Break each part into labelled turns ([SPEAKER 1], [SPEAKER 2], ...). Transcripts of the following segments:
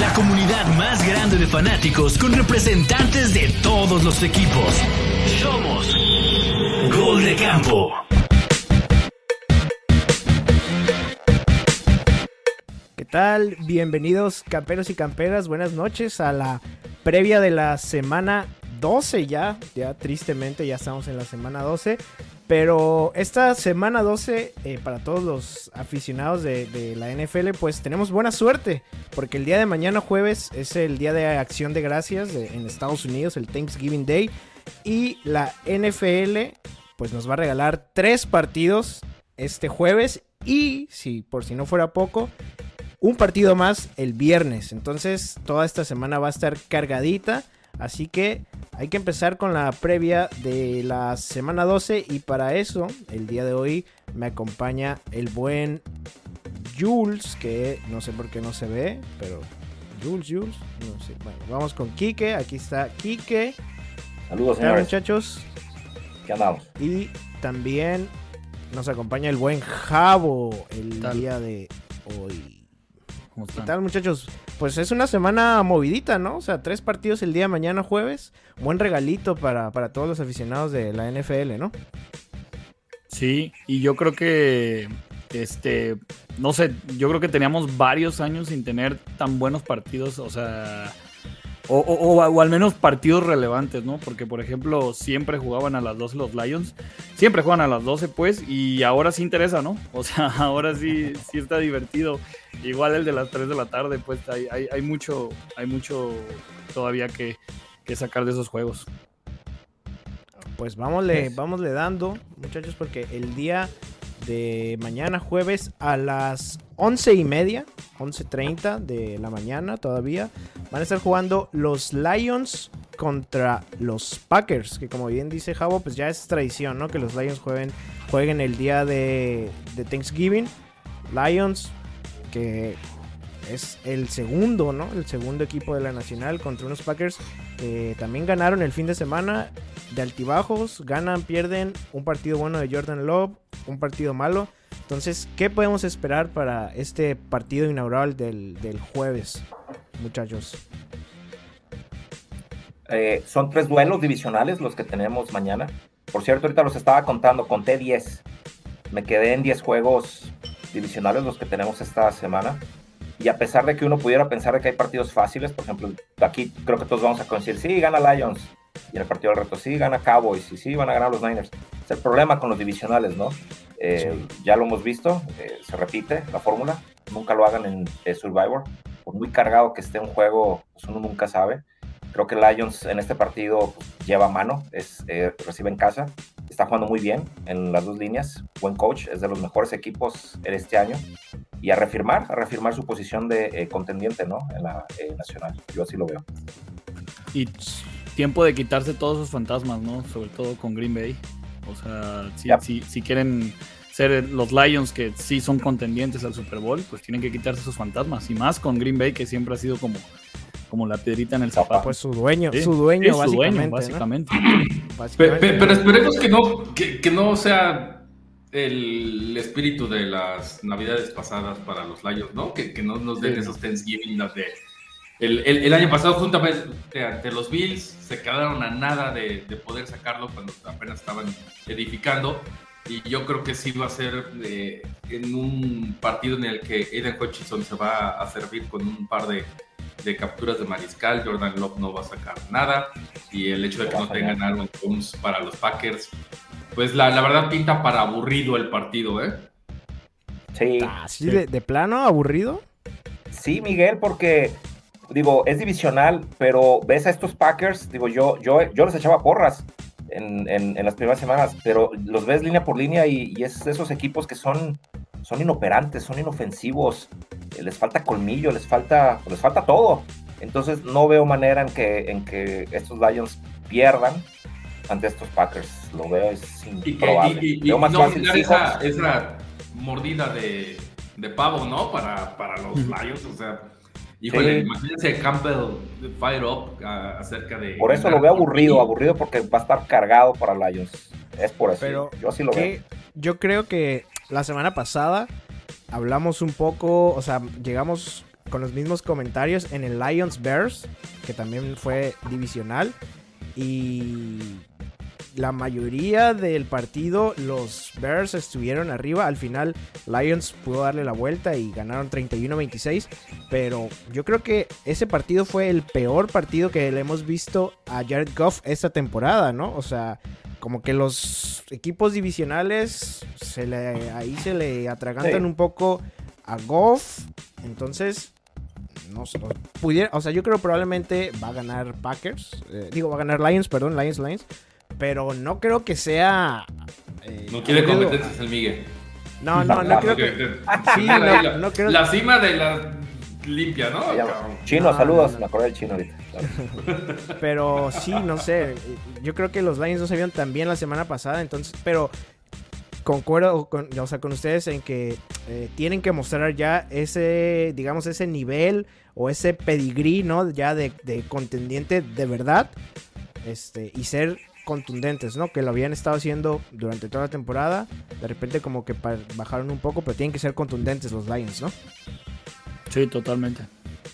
[SPEAKER 1] La comunidad más grande de fanáticos con representantes de todos los equipos. Somos Gol de Campo.
[SPEAKER 2] ¿Qué tal? Bienvenidos camperos y camperas, buenas noches a la previa de la semana 12 ya, ya tristemente ya estamos en la semana 12, pero esta semana 12 eh, para todos los aficionados de, la NFL pues tenemos buena suerte, porque el día de mañana jueves es el día de acción de gracias en Estados Unidos, el Thanksgiving Day, y la NFL pues nos va a regalar tres partidos este jueves y si por si no fuera poco, un partido más el viernes. Entonces toda esta semana va a estar cargadita. Así que hay que empezar con la previa de la semana 12 y para eso el día de hoy me acompaña el buen Jules, que no sé por qué no se ve, pero Jules, Jules, no sé. Bueno, vamos con Kike, aquí está Kike.
[SPEAKER 3] Saludos, señores.
[SPEAKER 2] muchachos.
[SPEAKER 3] ¿Qué andamos?
[SPEAKER 2] Y también nos acompaña el buen Javo el día de hoy. ¿Qué tal, muchachos? Pues es una semana movidita, ¿no? O sea, tres partidos el día de mañana jueves. Buen regalito para, todos los aficionados de la NFL, ¿no?
[SPEAKER 4] Sí, y yo creo que, este, no sé, yo creo que teníamos varios años sin tener tan buenos partidos, o sea, o, o, al menos partidos relevantes, ¿no? Porque, por ejemplo, siempre jugaban a las 12 los Lions. Siempre juegan a las 12, pues, y ahora sí interesa, ¿no? O sea, ahora sí, sí está divertido. Igual el de las 3 de la tarde, pues, hay, hay, mucho, hay mucho todavía que, sacar de esos juegos.
[SPEAKER 2] Pues vámosle, vámosle dando, muchachos, porque el día de mañana jueves a las 11 y media, 11.30 de la mañana todavía, van a estar jugando los Lions contra los Packers, que como bien dice Javo, pues ya es tradición, ¿no? Que los Lions jueguen, jueguen el día de, Thanksgiving. Lions, que es el segundo, ¿no? El segundo equipo de la Nacional contra unos Packers que también ganaron el fin de semana de altibajos, ganan, pierden, un partido bueno de Jordan Love, un partido malo. Entonces, ¿qué podemos esperar para este partido inaugural del, jueves, muchachos?
[SPEAKER 3] Eh, son tres duelos divisionales los que tenemos mañana. Por cierto, ahorita los estaba contando, conté 10. Me quedé en 10 juegos divisionales los que tenemos esta semana. Y a pesar de que uno pudiera pensar que hay partidos fáciles, por ejemplo, aquí creo que todos vamos a coincidir, sí, gana Lions. Y en el partido del reto, sí, gana Cowboys. Y sí, van a ganar los Niners. Es el problema con los divisionales, ¿no? Eh, ya lo hemos visto, eh, se repite la fórmula. Nunca lo hagan en Survivor. Por muy cargado que esté un juego, pues uno nunca sabe. Creo que Lions en este partido pues, lleva mano, es, recibe en casa, está jugando muy bien en las dos líneas, buen coach, es de los mejores equipos en este año y a reafirmar, a reafirmar su posición de contendiente ¿no? en la nacional. Yo así lo veo.
[SPEAKER 4] Y tiempo de quitarse todos esos fantasmas, ¿no? Sobre todo con Green Bay. O sea, si, si, quieren ser los Lions que sí son contendientes al Super Bowl, pues tienen que quitarse esos fantasmas. Y más con Green Bay, que siempre ha sido como, como la piedrita en el zapato.
[SPEAKER 2] Pues su dueño, su dueño, básicamente.
[SPEAKER 5] Pero, esperemos que no, que, no sea el espíritu de las navidades pasadas para los Lions, ¿no? Que, no nos den esos Thanksgiving de el, año pasado, juntamente ante los Bills, se quedaron a nada de, poder sacarlo cuando apenas estaban edificando. Y yo creo que sí va a ser eh, en un partido en el que Aiden Hutchinson se va a servir con un par de, capturas de mariscal. Jordan Love no va a sacar nada. Y el hecho de que no tengan Aaron Jones para los Packers, pues la, verdad pinta para aburrido el partido, ¿eh?
[SPEAKER 2] Sí. ¿Así de, de plano aburrido?
[SPEAKER 3] Sí, Miguel, porque digo, es divisional, pero ves a estos Packers, digo, yo, yo, yo les echaba porras en, en, las primeras semanas, pero los ves línea por línea y, es esos equipos que son, son inoperantes, son inofensivos, eh, les falta colmillo, les falta, les falta todo. Entonces no veo manera en que, en que estos Lions pierdan ante estos Packers. Lo veo es improbable.
[SPEAKER 5] Y, y, más no esa, esa, mordida de, de, pavo, ¿no? Para, para los Lions, o sea Híjole, imagínense Campbell Fire Up acerca de.
[SPEAKER 3] Por eso lo veo aburrido, aburrido porque va a estar cargado para Lions. Es por eso.
[SPEAKER 2] Pero yo así lo veo. Yo creo que la semana pasada hablamos un poco, o sea, llegamos con los mismos comentarios en el Lions Bears, que también fue divisional. Y la mayoría del partido los Bears estuvieron arriba. Al final Lions pudo darle la vuelta y ganaron 31-26. Pero yo creo que ese partido fue el peor partido que le hemos visto a Jared Goff esta temporada, ¿no? O sea, como que los equipos divisionales se le, ahí se le atragantan
[SPEAKER 3] Sí.
[SPEAKER 2] un poco a Goff. Entonces, no sé, pudiera, o sea, yo creo probablemente va a ganar Packers. eh, digo, va a ganar Lions, perdón, Lions, Lions. Pero no creo que sea. eh,
[SPEAKER 5] No quiere competencias el Miguel.
[SPEAKER 2] No, no, no creo que. Sí, no,
[SPEAKER 5] la,
[SPEAKER 2] no creo-
[SPEAKER 5] la cima de la limpia, ¿no?
[SPEAKER 3] Chino,
[SPEAKER 2] No,
[SPEAKER 3] saludos.
[SPEAKER 2] no, no.
[SPEAKER 3] Me acordé del chino ahorita.
[SPEAKER 2] Pero sí, no sé. Yo creo que los Lions no se vieron tan bien la semana pasada. Entonces, pero concuerdo con, o sea, con ustedes en que eh, tienen que mostrar ya ese, digamos, ese nivel o ese pedigrí, ¿no? Ya de, de contendiente de verdad. Este, y ser contundentes, ¿no? Que lo habían estado haciendo durante toda la temporada. De repente como que bajaron un poco, pero tienen que ser contundentes los Lions, ¿no?
[SPEAKER 4] Sí, totalmente.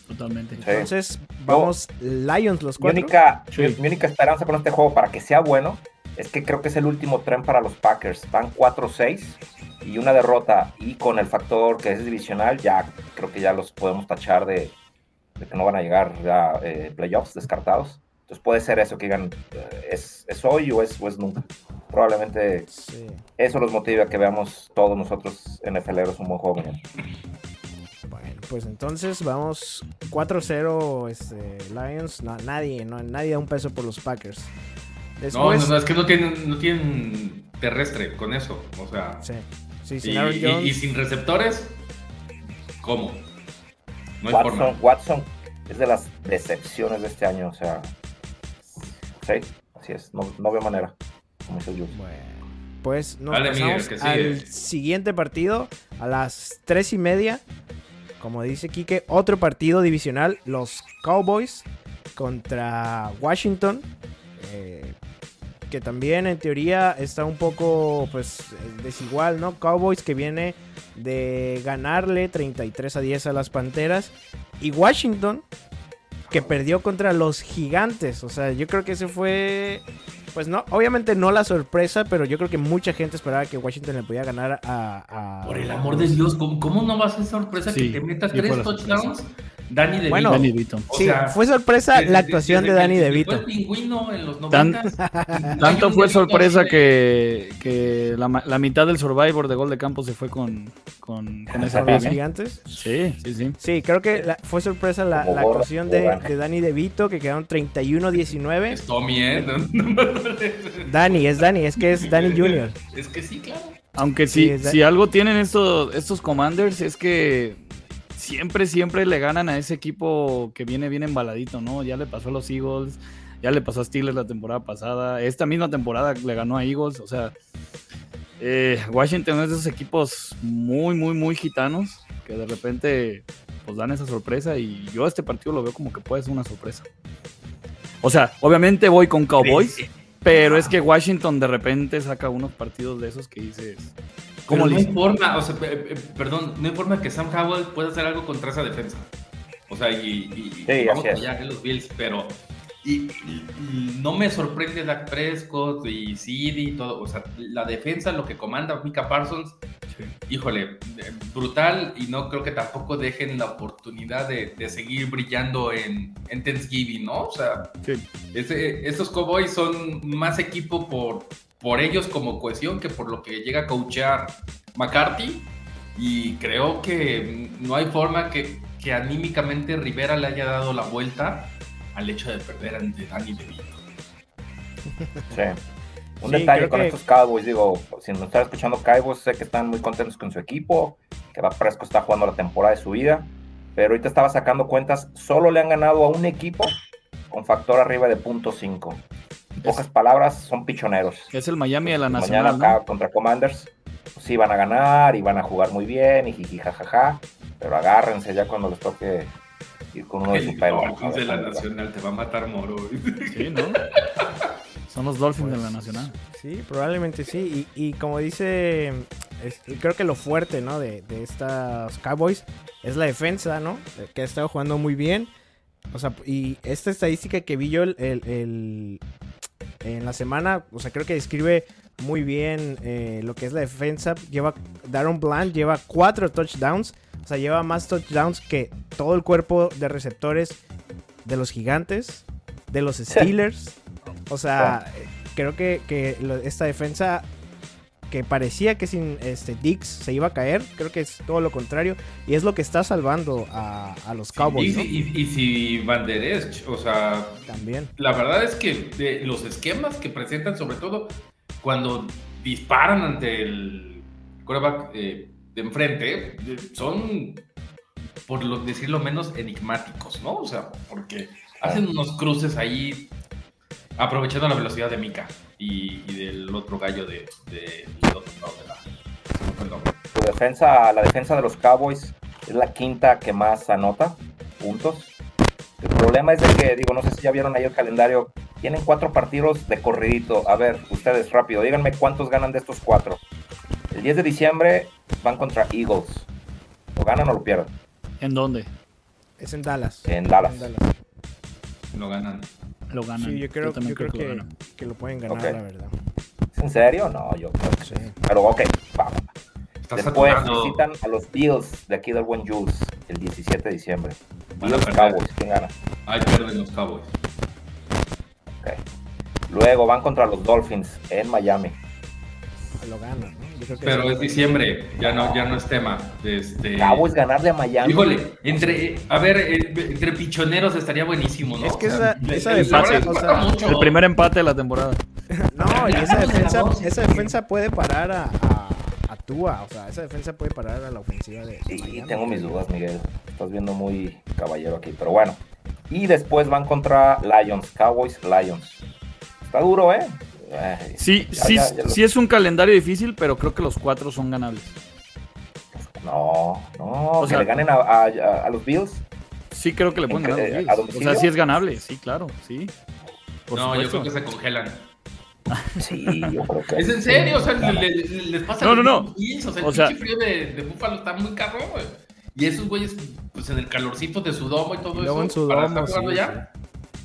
[SPEAKER 4] Totalmente.
[SPEAKER 3] Sí.
[SPEAKER 2] Entonces, vamos, Lions los
[SPEAKER 3] Mi
[SPEAKER 2] cuatro.
[SPEAKER 3] única,
[SPEAKER 4] Sí.
[SPEAKER 3] mi, mi única esperanza con este juego para que sea bueno es que creo que es el último tren para los Packers. Van 4-6 y una derrota. Y con el factor que es divisional, ya creo que ya los podemos tachar de, de que no van a llegar ya eh, playoffs descartados. Entonces puede ser eso que digan, eh, es, es hoy o es, o es nunca. Probablemente
[SPEAKER 2] Sí.
[SPEAKER 3] eso los motive a que veamos todos nosotros NFLeros un buen juego mañana.
[SPEAKER 2] Bueno, pues entonces vamos 4-0 este, Lions. No, nadie, no, nadie da un peso por los Packers.
[SPEAKER 5] No,
[SPEAKER 2] Después,
[SPEAKER 5] no, no, es que no tienen, no tienen terrestre con eso. O sea,
[SPEAKER 2] Sí, sí,
[SPEAKER 5] y,
[SPEAKER 2] sin Aaron
[SPEAKER 5] y-
[SPEAKER 2] Jones.
[SPEAKER 5] y sin receptores, ¿cómo? No hay forma.
[SPEAKER 3] Watson, Watson es de las decepciones de este año, o sea, sí, así es, no, no veo manera, como dice Jules.
[SPEAKER 2] Bueno, pues nos
[SPEAKER 5] Dale,
[SPEAKER 2] pasamos al siguiente partido a las 3 y media. Como dice Quique, otro partido divisional. Los Cowboys contra Washington. eh, que también en teoría está un poco pues desigual, ¿no? Cowboys que viene de ganarle 33 a 10 a las Panteras. Y Washington que perdió contra los gigantes. O sea, yo creo que ese fue. Pues no, obviamente no la sorpresa, pero yo creo que mucha gente esperaba que Washington le podía ganar a. a-
[SPEAKER 5] Por el amor de Dios, ¿cómo, cómo no va a ser sorpresa
[SPEAKER 4] Sí,
[SPEAKER 5] que te metas tres touchdowns? Dani de
[SPEAKER 2] Bueno,
[SPEAKER 4] Danny DeVito.
[SPEAKER 5] O
[SPEAKER 2] Sí,
[SPEAKER 5] sea,
[SPEAKER 2] fue sorpresa
[SPEAKER 5] desde-
[SPEAKER 2] la actuación
[SPEAKER 5] desde
[SPEAKER 2] de Danny DeVito.
[SPEAKER 5] fue el pingüino en los
[SPEAKER 4] Tan-
[SPEAKER 5] 90.
[SPEAKER 4] Tanto fue sorpresa que, que la, mitad del Survivor de Gol de Campo se fue con, con, con ¿eh?
[SPEAKER 2] gigantes.
[SPEAKER 4] Sí, sí, sí.
[SPEAKER 2] Sí, creo que la- fue sorpresa la, actuación de, de Danny DeVito, que quedaron 31-19.
[SPEAKER 5] Es Tommy, ¿eh? No, no,
[SPEAKER 2] Dani, es Dani, es que es Danny Jr.
[SPEAKER 5] Es que sí, claro.
[SPEAKER 4] Aunque
[SPEAKER 2] Sí,
[SPEAKER 4] si, si algo tienen estos, estos Commanders es que siempre, siempre le ganan a ese equipo que viene bien embaladito, ¿no? Ya le pasó a los Eagles, ya le pasó a Steelers la temporada pasada, esta misma temporada le ganó a Eagles, o sea, eh, Washington es de esos equipos muy, muy, muy gitanos que de repente pues dan esa sorpresa y yo este partido lo veo como que puede ser una sorpresa. O sea, obviamente voy con Cowboys, pero es que Washington de repente saca unos partidos de esos que dices.
[SPEAKER 5] Como
[SPEAKER 4] ¿Cómo
[SPEAKER 5] no hay forma, o sea, pe- pe- perdón, no hay forma que Sam Howell pueda hacer algo contra esa defensa. O sea, y, y- y
[SPEAKER 3] Sí,
[SPEAKER 5] vamos allá en los Bills, pero y, y- y no me sorprende Dak Prescott y CD y todo. O sea, la defensa, lo que comanda Mika Parsons, híjole, eh, brutal y no creo que tampoco dejen la oportunidad de, de seguir brillando en, en Thanksgiving, ¿no? O sea,
[SPEAKER 4] Sí.
[SPEAKER 5] ese- estos Cowboys son más equipo por, por ellos como cohesión que por lo que llega a coachear McCarthy. Y creo que no hay forma que, que anímicamente Rivera le haya dado la vuelta al hecho de perder ante Danny DeVito.
[SPEAKER 3] Sí. Un
[SPEAKER 2] Sí,
[SPEAKER 3] detalle con
[SPEAKER 2] que-
[SPEAKER 3] estos Cowboys, digo, si nos están escuchando Cowboys, sé que están muy contentos con su equipo, que va Presco está jugando la temporada de su vida, pero ahorita estaba sacando cuentas, solo le han ganado a un equipo con factor arriba de punto .5. Pocas palabras, son pichoneros.
[SPEAKER 4] Es el Miami de la
[SPEAKER 3] Mañana
[SPEAKER 4] Nacional,
[SPEAKER 3] acá
[SPEAKER 4] ¿no?
[SPEAKER 3] contra Commanders, pues sí van a ganar y van a jugar muy bien y jiji jajaja, pero agárrense ya cuando les toque ir con uno de su
[SPEAKER 5] El
[SPEAKER 3] pelo.
[SPEAKER 5] Dolphins de la Nacional te va a matar Moro.
[SPEAKER 4] Sí, ¿no? Son los Dolphins de la Nacional.
[SPEAKER 2] Sí, probablemente sí. Y, y como dice creo que lo fuerte, ¿no? De, de estas Cowboys es la defensa, ¿no? Que ha estado jugando muy bien. O sea, y esta estadística que vi yo el, en la semana, o sea, creo que describe muy bien eh, lo que es la defensa. Lleva, Daron Bland lleva cuatro touchdowns. O sea, lleva más touchdowns que todo el cuerpo de receptores de los gigantes, de los Steelers. O sea, creo que, que esta defensa que parecía que sin este Dix se iba a caer, creo que es todo lo contrario y es lo que está salvando a, los Cowboys.
[SPEAKER 5] y, si Van Der Esch, o sea,
[SPEAKER 2] también.
[SPEAKER 5] La verdad es que los esquemas que presentan, sobre todo cuando disparan ante el quarterback eh, de enfrente, son, por lo, decirlo menos, enigmáticos, ¿no? O sea, porque hacen unos cruces ahí aprovechando la velocidad de Mika y, del otro gallo de, de, otro lado de la. Perdón.
[SPEAKER 3] defensa, la defensa de los Cowboys es la quinta que más anota puntos. El problema es de que, digo, no sé si ya vieron ahí el calendario, tienen cuatro partidos de corridito. A ver, ustedes rápido, díganme cuántos ganan de estos cuatro. El 10 de diciembre van contra Eagles. ¿Lo ganan o lo pierden?
[SPEAKER 4] ¿En dónde?
[SPEAKER 2] Es en Dallas.
[SPEAKER 3] En Dallas.
[SPEAKER 5] Lo ganan
[SPEAKER 4] lo ganan.
[SPEAKER 2] Sí, yo creo, yo creo, que, lo pueden ganar, la verdad.
[SPEAKER 3] ¿Es en serio? No, yo creo que sí. Pero ok, vamos. Después visitan a los Bills de aquí del buen Jules el 17 de diciembre. Bills Cowboys, ¿quién gana?
[SPEAKER 5] Ahí pierden los Cowboys.
[SPEAKER 3] Ok. Luego van contra los Dolphins en Miami.
[SPEAKER 2] Lo ganan.
[SPEAKER 5] Pero es diciembre, ya no, ya no es tema. Este...
[SPEAKER 3] Cowboys ganarle a Miami.
[SPEAKER 5] Híjole, entre, a ver, eh, entre pichoneros estaría buenísimo, ¿no?
[SPEAKER 2] Es que esa, esa defensa, o sea,
[SPEAKER 4] el primer empate de la temporada.
[SPEAKER 2] no, y esa defensa, esa defensa puede parar a, a, Tua, o sea, esa defensa puede parar a la ofensiva de,
[SPEAKER 3] Sí, tengo mis dudas, Miguel. Estás viendo muy caballero aquí, pero bueno. Y después van contra Lions, Cowboys, Lions. Está duro, ¿eh?
[SPEAKER 4] Sí, sí, sí es un calendario difícil, pero creo que los cuatro son ganables.
[SPEAKER 3] No, no, o que le ganen a, los Bills.
[SPEAKER 4] Sí, creo que le pueden ganar a los Bills. O sea, sí es ganable, sí, claro, sí.
[SPEAKER 5] no, yo creo que se congelan.
[SPEAKER 3] Sí, yo creo que.
[SPEAKER 5] ¿Es en serio? O sea, les pasa.
[SPEAKER 4] No, no, no.
[SPEAKER 5] Bills, o sea, el o sea, frío de, de Búfalo está muy caro, güey. Y esos güeyes, pues en el calorcito de su domo y todo eso.
[SPEAKER 2] En su domo, sí,
[SPEAKER 5] ya.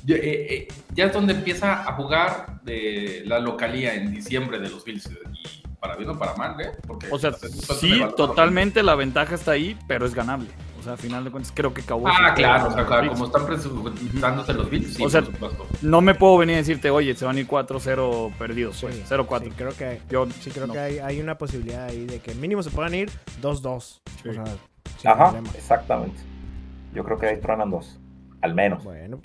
[SPEAKER 5] Eh, eh, ya es donde empieza a jugar de la localía en diciembre de los Bills. Y para bien o para mal, ¿eh?
[SPEAKER 4] Porque, o sea, sí, totalmente la ventaja está ahí, pero es ganable. O sea, a final de cuentas, creo que acabó.
[SPEAKER 5] Ah, claro, o sea, como están presentándose los Bills, sí,
[SPEAKER 4] o sea, No me puedo venir a decirte, oye, se van a ir 4-0 perdidos, pues, 0-4.
[SPEAKER 2] Sí, creo que, Yo, sí, creo que hay, hay, una posibilidad ahí de que mínimo se puedan ir 2-2. O
[SPEAKER 3] sea, Ajá, exactamente. Yo creo que ahí truenan dos, al menos.
[SPEAKER 2] Bueno,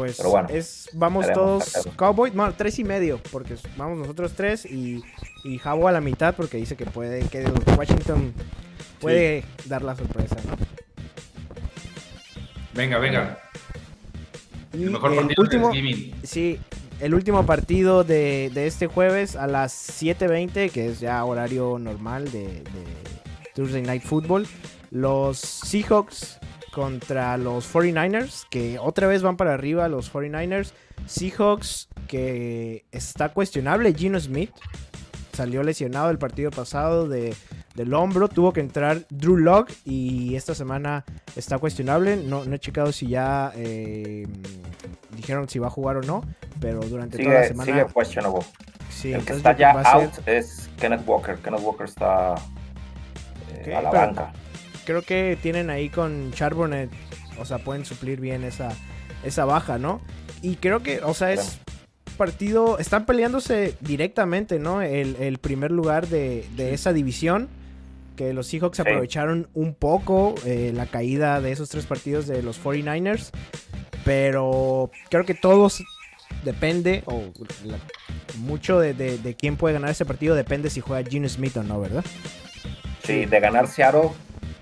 [SPEAKER 2] pues es, vamos todos Cowboys, bueno, tres y medio, porque vamos nosotros tres y, y Jabo a la mitad, porque dice que puede, que Washington puede dar la sorpresa, ¿no?
[SPEAKER 5] Venga, venga.
[SPEAKER 2] el mejor partido último, Sí, el último partido de, de, este jueves a las 7.20, que es ya horario normal de, de Thursday Night Football. Los Seahawks contra los 49ers, que otra vez van para arriba los 49ers. Seahawks, que está cuestionable. Gino Smith salió lesionado el partido pasado de, del hombro. Tuvo que entrar Drew Locke y esta semana está cuestionable. No, no he checado si ya eh, dijeron si va a jugar o no, pero durante toda la semana.
[SPEAKER 3] Sigue questionable. el que está ya out es Kenneth Walker. Kenneth Walker está eh, a la banca
[SPEAKER 2] creo que tienen ahí con Charbonnet, o sea, pueden suplir bien esa, esa baja, ¿no? Y creo que, o sea, es partido, están peleándose directamente, ¿no? El, primer lugar de, esa división, que los Seahawks aprovecharon un poco eh, la caída de esos tres partidos de los 49ers, pero creo que todos depende, o mucho de, de, quién puede ganar ese partido depende si juega Gene Smith o no, ¿verdad?
[SPEAKER 3] Sí, de ganar Seattle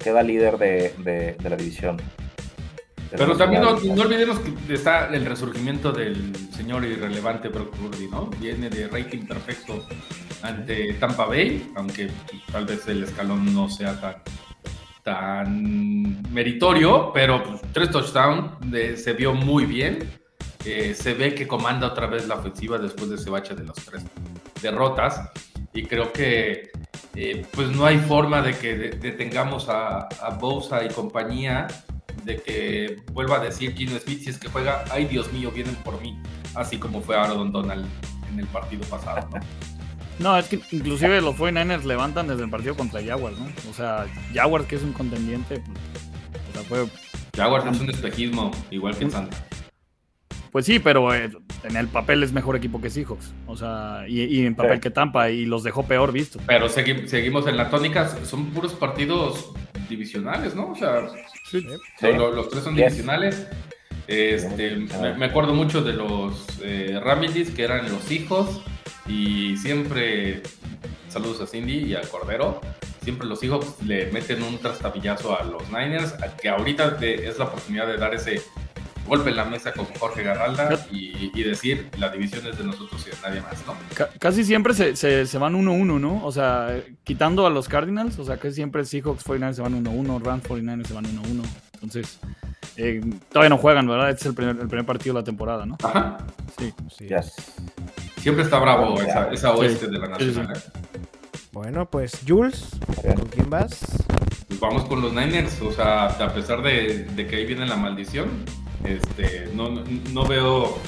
[SPEAKER 3] queda líder de, la división.
[SPEAKER 5] Pero también no, olvidemos que está el resurgimiento del señor irrelevante Brock Purdy, ¿no? Viene de rating perfecto ante Tampa Bay, aunque tal vez el escalón no sea tan, tan meritorio, pero pues, tres touchdowns se vio muy bien. Eh, se ve que comanda otra vez la ofensiva después de ese bache de las tres derrotas. Y creo que eh, pues no hay forma de que detengamos a, a Bosa y compañía de que vuelva a decir Gino Smith si es que juega, ay Dios mío, vienen por mí, así como fue Aaron Donald en el partido pasado, ¿no?
[SPEAKER 4] No, es que inclusive los 49ers levantan desde el partido contra Jaguars, ¿no? O sea, Jaguars que es un contendiente, pues, o sea, fue...
[SPEAKER 5] Jaguars es un espejismo, igual que Santa.
[SPEAKER 4] Pues sí, pero eh, en el papel es mejor equipo que Seahawks. O sea, y, en papel que Tampa, y los dejó peor visto.
[SPEAKER 5] Pero seguimos en la tónica, son puros partidos divisionales, ¿no? O sea, Los, tres son divisionales. Este, me, acuerdo mucho de los eh, que eran los hijos, y siempre, saludos a Cindy y al Cordero, siempre los hijos le meten un trastabillazo a los Niners, que ahorita es la oportunidad de dar ese golpe en la mesa con Jorge Garralda y, decir la división es de nosotros y de nadie más, ¿no?
[SPEAKER 4] casi siempre se, se, van 1-1, ¿no? O sea, quitando a los Cardinals, o sea, que siempre Seahawks 49ers se van 1-1, Rams 49ers se van 1-1. Entonces, eh, todavía no juegan, ¿verdad? Este es el primer, el primer, partido de la temporada, ¿no?
[SPEAKER 5] Ajá.
[SPEAKER 4] Sí. sí.
[SPEAKER 5] Siempre está bravo esa, esa oeste de la nacional. ¿eh?
[SPEAKER 2] Bueno, pues Jules, ¿con quién vas?
[SPEAKER 5] Pues vamos con los Niners, o sea, a pesar de, de que ahí viene la maldición, este, no, no veo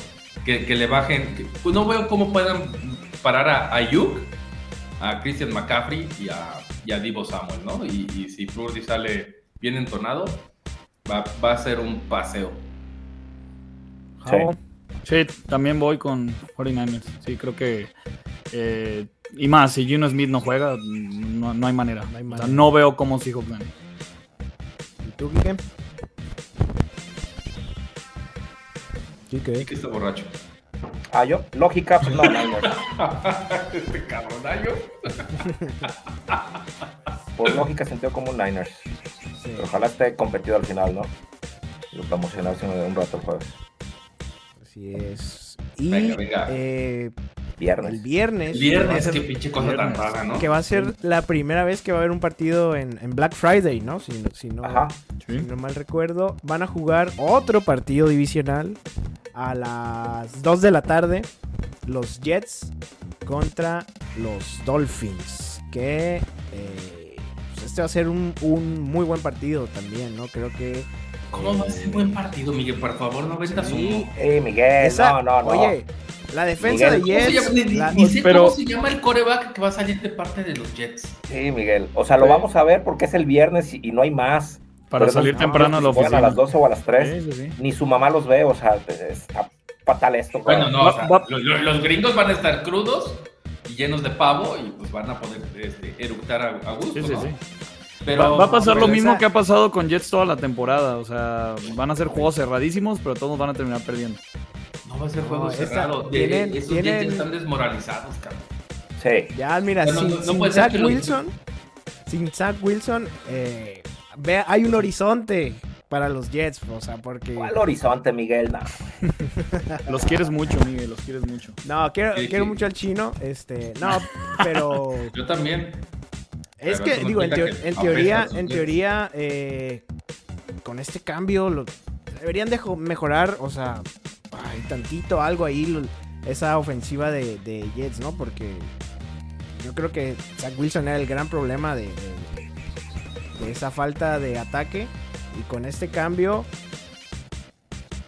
[SPEAKER 5] que, le bajen, pues no veo cómo puedan parar a Ayuk, a Christian McCaffrey y a, y a Divo Samuel, ¿no? Y, si Purdy sale bien entonado, va, va, a ser un paseo.
[SPEAKER 4] Sí. también voy con 49ers. Sí, creo que. Eh, y más, si Gino Smith no juega, no, no hay manera. No, hay manera. O sea, no veo cómo gane.
[SPEAKER 2] ¿Y tú, Guillem?
[SPEAKER 5] ¿Y qué? está borracho?
[SPEAKER 3] Ah, yo, lógica, pues no, Niners.
[SPEAKER 5] este cabronayo.
[SPEAKER 3] Por lógica sentido como un Niners. Pero ojalá esté competido al final, ¿no? Lo promocionarse un rato el jueves.
[SPEAKER 2] Así es. Y venga, venga. Eh,
[SPEAKER 3] viernes.
[SPEAKER 2] el viernes.
[SPEAKER 5] Viernes, qué pinche cosa tan rara, ¿no?
[SPEAKER 2] Que va a ser la primera vez que va a haber un partido en, en Black Friday, ¿no? Si, si no, si no mal recuerdo. Van a jugar otro partido divisional a las 2 de la tarde los Jets contra los Dolphins. Que eh, pues este va a ser un, muy buen partido también, ¿no? Creo que...
[SPEAKER 5] ¿Cómo va a ser un buen partido, Miguel? Por favor, no ventas
[SPEAKER 3] sí. Eh, Miguel, no, no, no.
[SPEAKER 2] Oye, la defensa de Jets.
[SPEAKER 5] Ni, sé pero... cómo se llama el coreback que va a salir de parte de los Jets.
[SPEAKER 3] Sí, Miguel. O sea, lo vamos a ver porque es el viernes y no hay más.
[SPEAKER 4] Para salir temprano a la
[SPEAKER 3] oficina. A las 12 o a las 3. Ni su mamá los ve, o sea, está fatal esto.
[SPEAKER 5] Bueno, no, los, gringos van a estar crudos y llenos de pavo y pues van a poder este, eructar a, gusto, sí,
[SPEAKER 4] Pero, va, a pasar lo mismo que ha pasado con Jets toda la temporada. O sea, van a ser juegos cerradísimos, pero todos van a terminar perdiendo.
[SPEAKER 5] No va a ser juegos cerrados. Tienen, esos Jets están desmoralizados, cabrón.
[SPEAKER 3] Sí.
[SPEAKER 2] Ya, mira, sin, Zach Wilson, sin Zach Wilson, eh, ve, hay un horizonte para los Jets, o sea, porque...
[SPEAKER 3] ¿Cuál horizonte, Miguel? No.
[SPEAKER 4] los quieres mucho, Miguel, los quieres mucho.
[SPEAKER 2] No, quiero, quiero mucho al chino, este, no, pero...
[SPEAKER 5] Yo también.
[SPEAKER 2] Es que, digo, en, teoría, en teoría, eh, con este cambio, lo, deberían de mejorar, o sea, hay tantito algo ahí, esa ofensiva de, Jets, ¿no? Porque yo creo que Zach Wilson era el gran problema de, de esa falta de ataque y con este cambio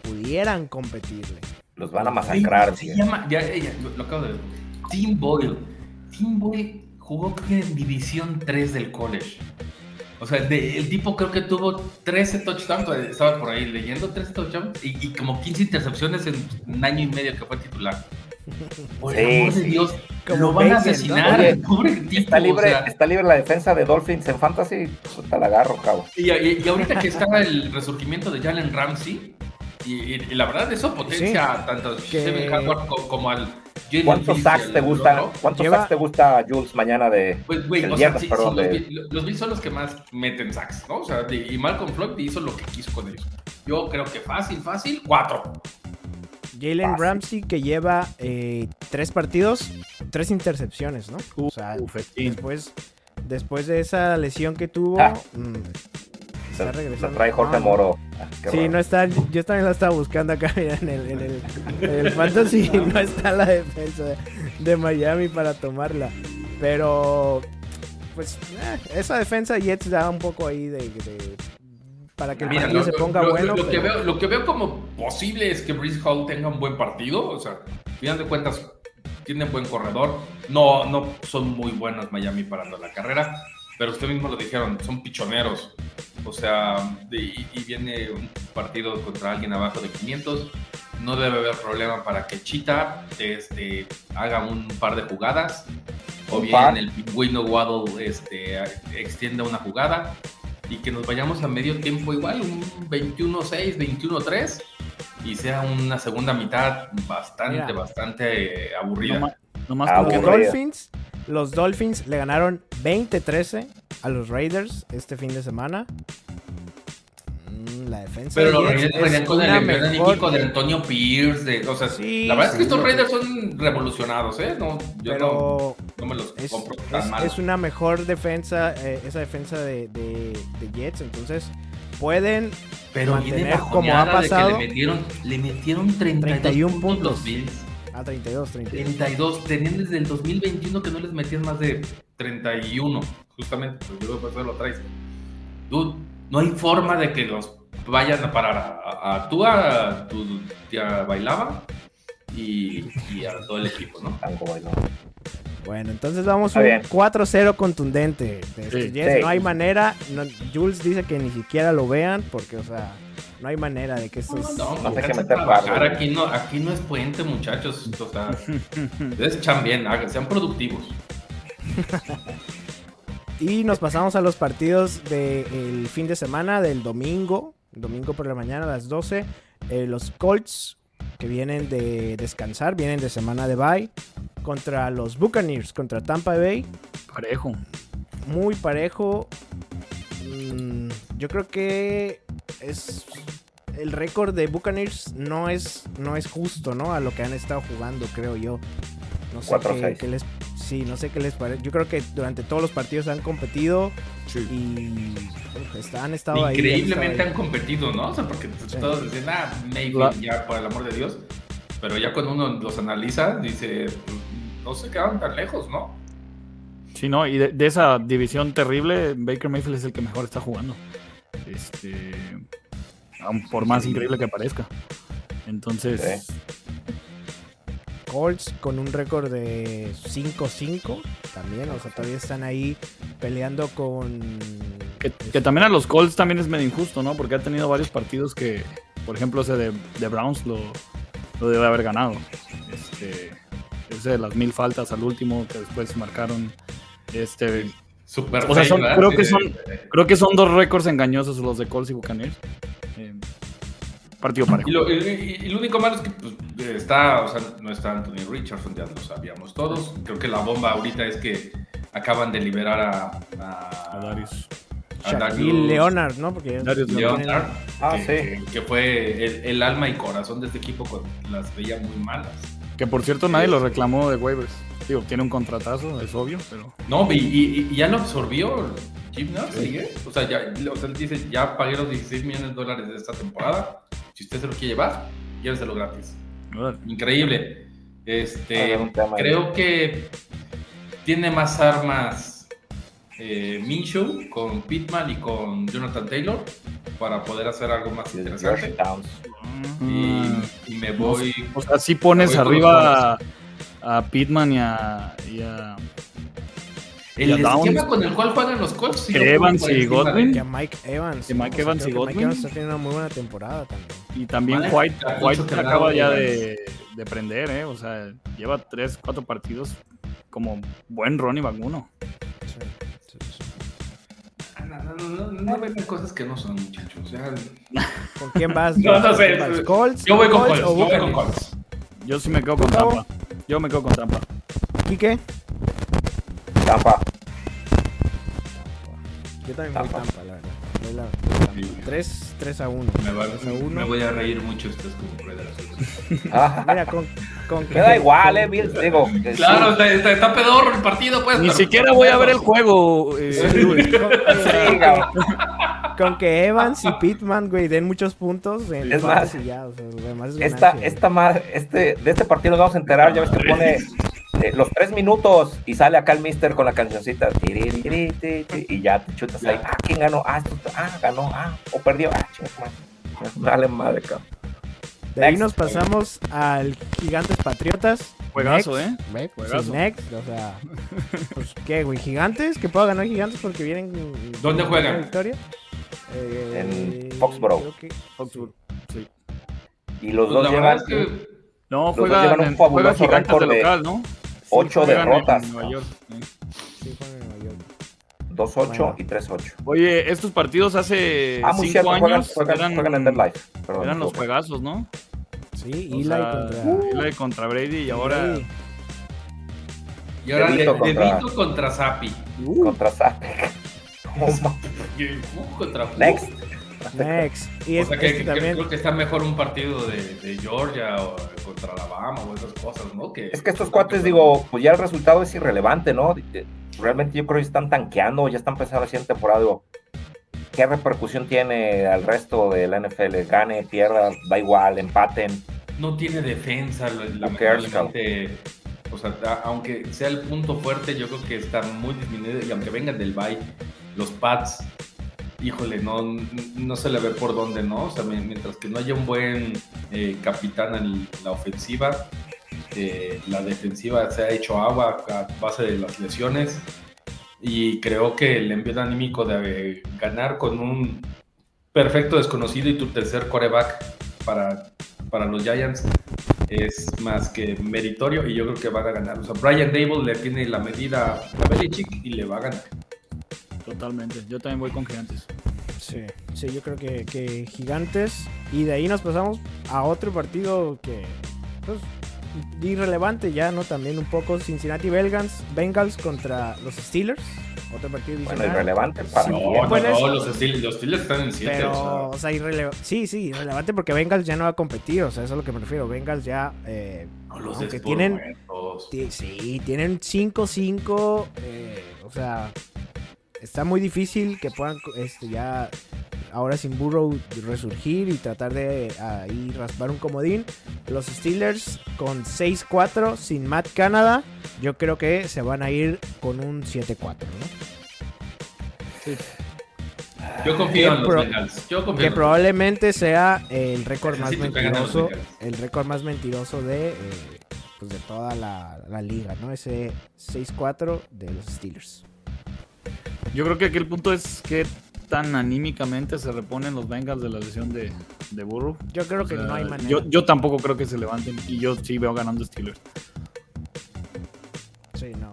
[SPEAKER 2] pudieran competirle.
[SPEAKER 3] Los van a masacrar.
[SPEAKER 5] Se llama, ya, lo, acabo de ver. Tim Boyle. Tim Boyle jugó en División 3 del college. O sea, el tipo creo que tuvo 13 touchdowns, estaba por ahí leyendo 13 touchdowns y, y como 15 intercepciones en un año y medio que fue titular. Por el amor de Dios, lo van a asesinar.
[SPEAKER 3] está, libre, está libre la defensa de Dolphins en Fantasy. Pues, te la agarro, cabo.
[SPEAKER 5] Y, y, ahorita que está el resurgimiento de Jalen Ramsey, y, la verdad, eso potencia tanto a Kevin como, al.
[SPEAKER 3] ¿Cuántos sacks te gustan? ¿Cuántos sacks te gusta Jules mañana de
[SPEAKER 5] pues, güey, o sea, perdón, los, Bills son los que más meten sacks, ¿no? O sea, y Malcolm Floyd hizo lo que quiso con ellos. Yo creo que fácil, fácil, cuatro.
[SPEAKER 2] Jalen Ramsey que lleva eh, tres partidos, tres intercepciones, ¿no? o sea, después, después de esa lesión que tuvo, ah. mm,
[SPEAKER 3] está regresando. trae Jorge Moro.
[SPEAKER 2] Ah, sí, no está, yo también la estaba buscando acá en, el, en, el, en el fantasy, no está la defensa de, Miami para tomarla. Pero pues eh, esa defensa de Jets da un poco ahí de, de- para que el
[SPEAKER 5] Mira,
[SPEAKER 2] partido
[SPEAKER 5] lo,
[SPEAKER 2] se ponga
[SPEAKER 5] lo-
[SPEAKER 2] bueno.
[SPEAKER 5] lo que veo, lo que veo como posible es que Brice Hall tenga un buen partido. O sea, al final de cuentas, tiene buen corredor. No, no son muy buenos Miami parando la carrera, pero usted mismo lo dijeron, son pichoneros. O sea, y, y viene un partido contra alguien abajo de 500. No debe haber problema para que Chita este, haga un par de jugadas. O bien
[SPEAKER 3] par.
[SPEAKER 5] el pingüino Waddle este, extienda una jugada y que nos vayamos a medio tiempo igual, un 21-6, 21-3 y sea una segunda mitad bastante,
[SPEAKER 2] Mira.
[SPEAKER 5] bastante aburrida.
[SPEAKER 4] No, ma- nomás
[SPEAKER 3] Ah,
[SPEAKER 4] porque-
[SPEAKER 2] Los
[SPEAKER 3] aburrida.
[SPEAKER 2] Dolphins, los Dolphins le ganaron 20-13 a los Raiders este fin de semana. Mm, La defensa
[SPEAKER 5] Pero los Raiders venían con el
[SPEAKER 2] mejor-
[SPEAKER 5] de Antonio Pierce. De, o sea,
[SPEAKER 2] Sí,
[SPEAKER 5] la verdad es que estos Raiders son revolucionados, ¿eh? No, yo
[SPEAKER 2] Pero
[SPEAKER 5] no me los
[SPEAKER 2] es,
[SPEAKER 5] compro tan
[SPEAKER 2] es-
[SPEAKER 5] mal.
[SPEAKER 2] es una mejor defensa, eh, esa defensa de, de- de Jets. Entonces pueden
[SPEAKER 5] Pero
[SPEAKER 2] mantener como ha pasado.
[SPEAKER 5] le metieron, le metieron 32
[SPEAKER 2] 31
[SPEAKER 5] puntos
[SPEAKER 2] puntos.
[SPEAKER 5] Los Bills.
[SPEAKER 2] a 32, 32.
[SPEAKER 5] 32, tenían desde el 2021 que no les metían más de 31, justamente, pues luego pues lo traes. Dude, no hay forma de que los vayan a parar a, a, a tú, a tu tía Bailaba y, y a todo el equipo, ¿no?
[SPEAKER 3] Algo bueno.
[SPEAKER 2] Bueno, entonces vamos
[SPEAKER 3] Está
[SPEAKER 2] un
[SPEAKER 3] bien.
[SPEAKER 2] 4-0 contundente. de estos
[SPEAKER 4] Sí.
[SPEAKER 2] Jets.
[SPEAKER 3] Sí.
[SPEAKER 2] No hay manera. no- Jules dice que ni siquiera lo vean porque, o sea, no hay manera de que estos...
[SPEAKER 5] No,
[SPEAKER 3] No sé qué
[SPEAKER 5] pónganse a
[SPEAKER 3] meter
[SPEAKER 5] trabajar,
[SPEAKER 3] barro.
[SPEAKER 5] aquí no, aquí no es puente, muchachos. O sea, ustedes echan bien, hagan- sean productivos.
[SPEAKER 2] Y nos pasamos a los partidos del fin de semana, del domingo. Domingo por la mañana a las 12. Eh, los Colts, que vienen de descansar, vienen de semana de bye. Contra los Buccaneers, contra Tampa Bay.
[SPEAKER 4] Parejo.
[SPEAKER 2] Muy parejo. Mm, yo creo que es... El récord de Buccaneers no es, no es justo, ¿no? A lo que han estado jugando, creo yo. No sé qué,
[SPEAKER 3] 4-6.
[SPEAKER 2] qué les... Sí, no sé qué les parece. Yo creo que durante todos los partidos han competido y uf, está- han estado ahí.
[SPEAKER 5] Increíblemente
[SPEAKER 2] han
[SPEAKER 5] han competido, ¿no? O sea, porque
[SPEAKER 2] Sí.
[SPEAKER 5] todos dicen, ah, maybe, ya, por el amor de Dios. Pero ya cuando uno los analiza, dice, pues, no se quedaron tan lejos, ¿no?
[SPEAKER 4] Sí, no, y de, de esa división terrible, Baker Mayfield es el que mejor está jugando. Este. aun por más increíble que parezca. Entonces,
[SPEAKER 2] Colts con un récord de 5-5 también, o sea, todavía están ahí peleando con...
[SPEAKER 4] que, que también a los Colts también es medio injusto, ¿no? Porque ha tenido varios partidos que, por ejemplo, ese de, de Browns lo, lo debe haber ganado. Este, ese de las mil faltas al último que después marcaron. Este,
[SPEAKER 5] Súper
[SPEAKER 4] O creo que son- creo que son dos récords engañosos los de Colts y Buccaneers. Eh, partido parejo.
[SPEAKER 5] Y lo, y- y- y lo único malo es que pues, está, o sea, no está Anthony Richardson, ya lo sabíamos todos. Creo que la bomba ahorita es que acaban de liberar a, a,
[SPEAKER 4] A Darius.
[SPEAKER 5] a Darius
[SPEAKER 2] Leonard, ¿no? Porque
[SPEAKER 4] Darius
[SPEAKER 5] Leonard,
[SPEAKER 3] Ah,
[SPEAKER 5] que,
[SPEAKER 3] sí.
[SPEAKER 5] que fue el, el alma y corazón de este equipo cuando las veía muy malas.
[SPEAKER 4] Que por cierto nadie lo reclamó de waivers. Digo, tiene un contratazo, es obvio, pero
[SPEAKER 5] No, y, y- y ya lo absorbió Jim Nurse, ¿eh? O sea, ya, o sea, él dice, ya pagué los 16 millones de dólares de esta temporada. Si usted se lo quiere llevar, lléveselo gratis. Increíble. Este,
[SPEAKER 3] ahí.
[SPEAKER 5] creo que tiene más armas eh, Minshew con Pittman y con Jonathan Taylor para poder hacer algo más interesante.
[SPEAKER 3] Mm.
[SPEAKER 5] Y, me voy.
[SPEAKER 4] O sea, si pones arriba a, a, Pittman y a. Y a
[SPEAKER 5] el
[SPEAKER 4] y
[SPEAKER 5] esquema con el cual juegan los Colts.
[SPEAKER 4] Evans y Godwin.
[SPEAKER 2] Que Mike Evans.
[SPEAKER 4] Que Mike Evans y Godwin.
[SPEAKER 2] Mike Evans está teniendo una muy buena temporada también.
[SPEAKER 4] Y también White, White
[SPEAKER 5] se
[SPEAKER 4] acaba ya de, de, prender, ¿eh? O sea, lleva 3, 4 partidos como buen Ronnie back
[SPEAKER 5] 1. No, no, cosas que no son, muchachos.
[SPEAKER 2] ¿Con quién vas?
[SPEAKER 5] No, no
[SPEAKER 2] ¿Con
[SPEAKER 5] sé.
[SPEAKER 2] ¿Colts?
[SPEAKER 5] Yo voy con
[SPEAKER 2] Colts
[SPEAKER 5] Yo voy con? Colts.
[SPEAKER 4] Yo sí me quedo con. Tampa. Yo me quedo con Tampa.
[SPEAKER 2] ¿Quique?
[SPEAKER 3] Tampa.
[SPEAKER 2] Yo también voy.
[SPEAKER 3] Tampa,
[SPEAKER 2] la verdad. Voy la- voy Tampa. 3, 3 a 1.
[SPEAKER 5] Me, va-
[SPEAKER 2] 3 a 1.
[SPEAKER 5] me voy a reír mucho. Esto es como.
[SPEAKER 3] Ah,
[SPEAKER 2] Mira, con, con
[SPEAKER 3] me da igual, eh, Bills. Digo, que
[SPEAKER 5] Claro,
[SPEAKER 3] sí.
[SPEAKER 5] está, está, está pedorro el partido, pues.
[SPEAKER 4] Ni
[SPEAKER 5] pero-
[SPEAKER 4] siquiera voy a ver el juego. eh,
[SPEAKER 2] con,
[SPEAKER 3] Sí, cabrón.
[SPEAKER 2] con que Evans y Pittman, güey, den muchos puntos en
[SPEAKER 3] Es más,
[SPEAKER 2] ya, o sea, lo demás es
[SPEAKER 3] Esta, esta madre, este, de este partido nos vamos a enterar, ya ves que pone los tres minutos y sale acá el mister con la cancioncita y ya te chutas ahí. Ah, ¿quién ganó? Ah, ah ganó. Ah, o perdió. Ah, Dale madre, cabrón.
[SPEAKER 2] De ahí nos pasamos al Gigantes Patriotas.
[SPEAKER 4] Juegazo, ¿eh?
[SPEAKER 2] Juegazo. next, o sea, pues, ¿qué, güey? ¿Gigantes? ¿Que pueda ganar Gigantes porque vienen.
[SPEAKER 5] ¿Dónde juegan?
[SPEAKER 2] Victoria?
[SPEAKER 3] Eh, en Foxborough.
[SPEAKER 4] Foxborough, sí.
[SPEAKER 3] Y los pues dos llevan.
[SPEAKER 4] No, juegan, un fabuloso récord de local, ¿no?
[SPEAKER 3] Ocho derrotas. En Nueva York. Sí, juegan en Nueva York. 2-8 y 3-8.
[SPEAKER 4] Oye, estos partidos hace 5 ah, años
[SPEAKER 3] juegan, eran, juegan en
[SPEAKER 4] Dead eran los juegazos, ¿no?
[SPEAKER 2] Sí, Eli, contra...
[SPEAKER 4] Eli contra Brady y ahora...
[SPEAKER 5] Y ahora Devito contra, contra Zappi.
[SPEAKER 3] Uh. Contra Zappi.
[SPEAKER 5] contra
[SPEAKER 3] Next.
[SPEAKER 2] Next.
[SPEAKER 5] Y o sea, que, que, también... creo que está mejor un partido de, de, Georgia o contra Alabama o esas cosas, ¿no? Que,
[SPEAKER 3] es que estos cuates, digo, pues ya el resultado es irrelevante, ¿no? Realmente yo creo que están tanqueando, ya están empezando la siguiente temporada, digo, ¿qué repercusión tiene al resto de la NFL? Gane, pierda, da igual, empaten.
[SPEAKER 5] No tiene defensa, la, o sea, aunque sea el punto fuerte, yo creo que está muy disminuido y aunque vengan del bye, los Pats híjole, no, no se le ve por dónde, ¿no? O sea, mientras que no haya un buen eh, capitán en la ofensiva, eh, la defensiva se ha hecho agua a base de las lesiones y creo que el envío anímico de ganar con un perfecto desconocido y tu tercer coreback para, para los Giants es más que meritorio y yo creo que van a ganar. O sea, Brian Dable le tiene la medida a Belichick y le va a ganar.
[SPEAKER 4] Totalmente. Yo también voy con Gigantes.
[SPEAKER 2] Sí, sí, yo creo que, Gigantes. Y de ahí nos pasamos a otro partido que. Pues, irrelevante ya, ¿no? También un poco Cincinnati Bengals, Bengals contra los Steelers. Otro partido
[SPEAKER 3] Bueno, irrelevante para
[SPEAKER 5] sí, no, no, los, Steelers, los Steelers están en 7.
[SPEAKER 2] Pero, o sea, irrelevante. Sí, sí, irrelevante porque Bengals ya no va a competir. O sea, eso es lo que me refiero. Bengals ya. Eh,
[SPEAKER 5] no, los aunque tienen.
[SPEAKER 2] Sí, tienen 5-5. Eh, o sea, está muy difícil que puedan este, ya ahora sin Burrow resurgir y tratar de ahí raspar un comodín. Los Steelers con 6-4 sin Matt Canada, yo creo que se van a ir con un 7-4, ¿no?
[SPEAKER 5] Yo confío en los Bengals.
[SPEAKER 2] que probablemente sea el récord más mentiroso, el récord más mentiroso de, eh, pues de toda la, la liga, ¿no? Ese 6-4 de los Steelers.
[SPEAKER 4] Yo creo que aquí el punto es que tan anímicamente se reponen los Bengals de la lesión de, de Burrow.
[SPEAKER 2] Yo creo que no hay manera.
[SPEAKER 4] Yo, yo tampoco creo que se levanten y yo sí veo ganando Steelers.
[SPEAKER 2] Sí, no.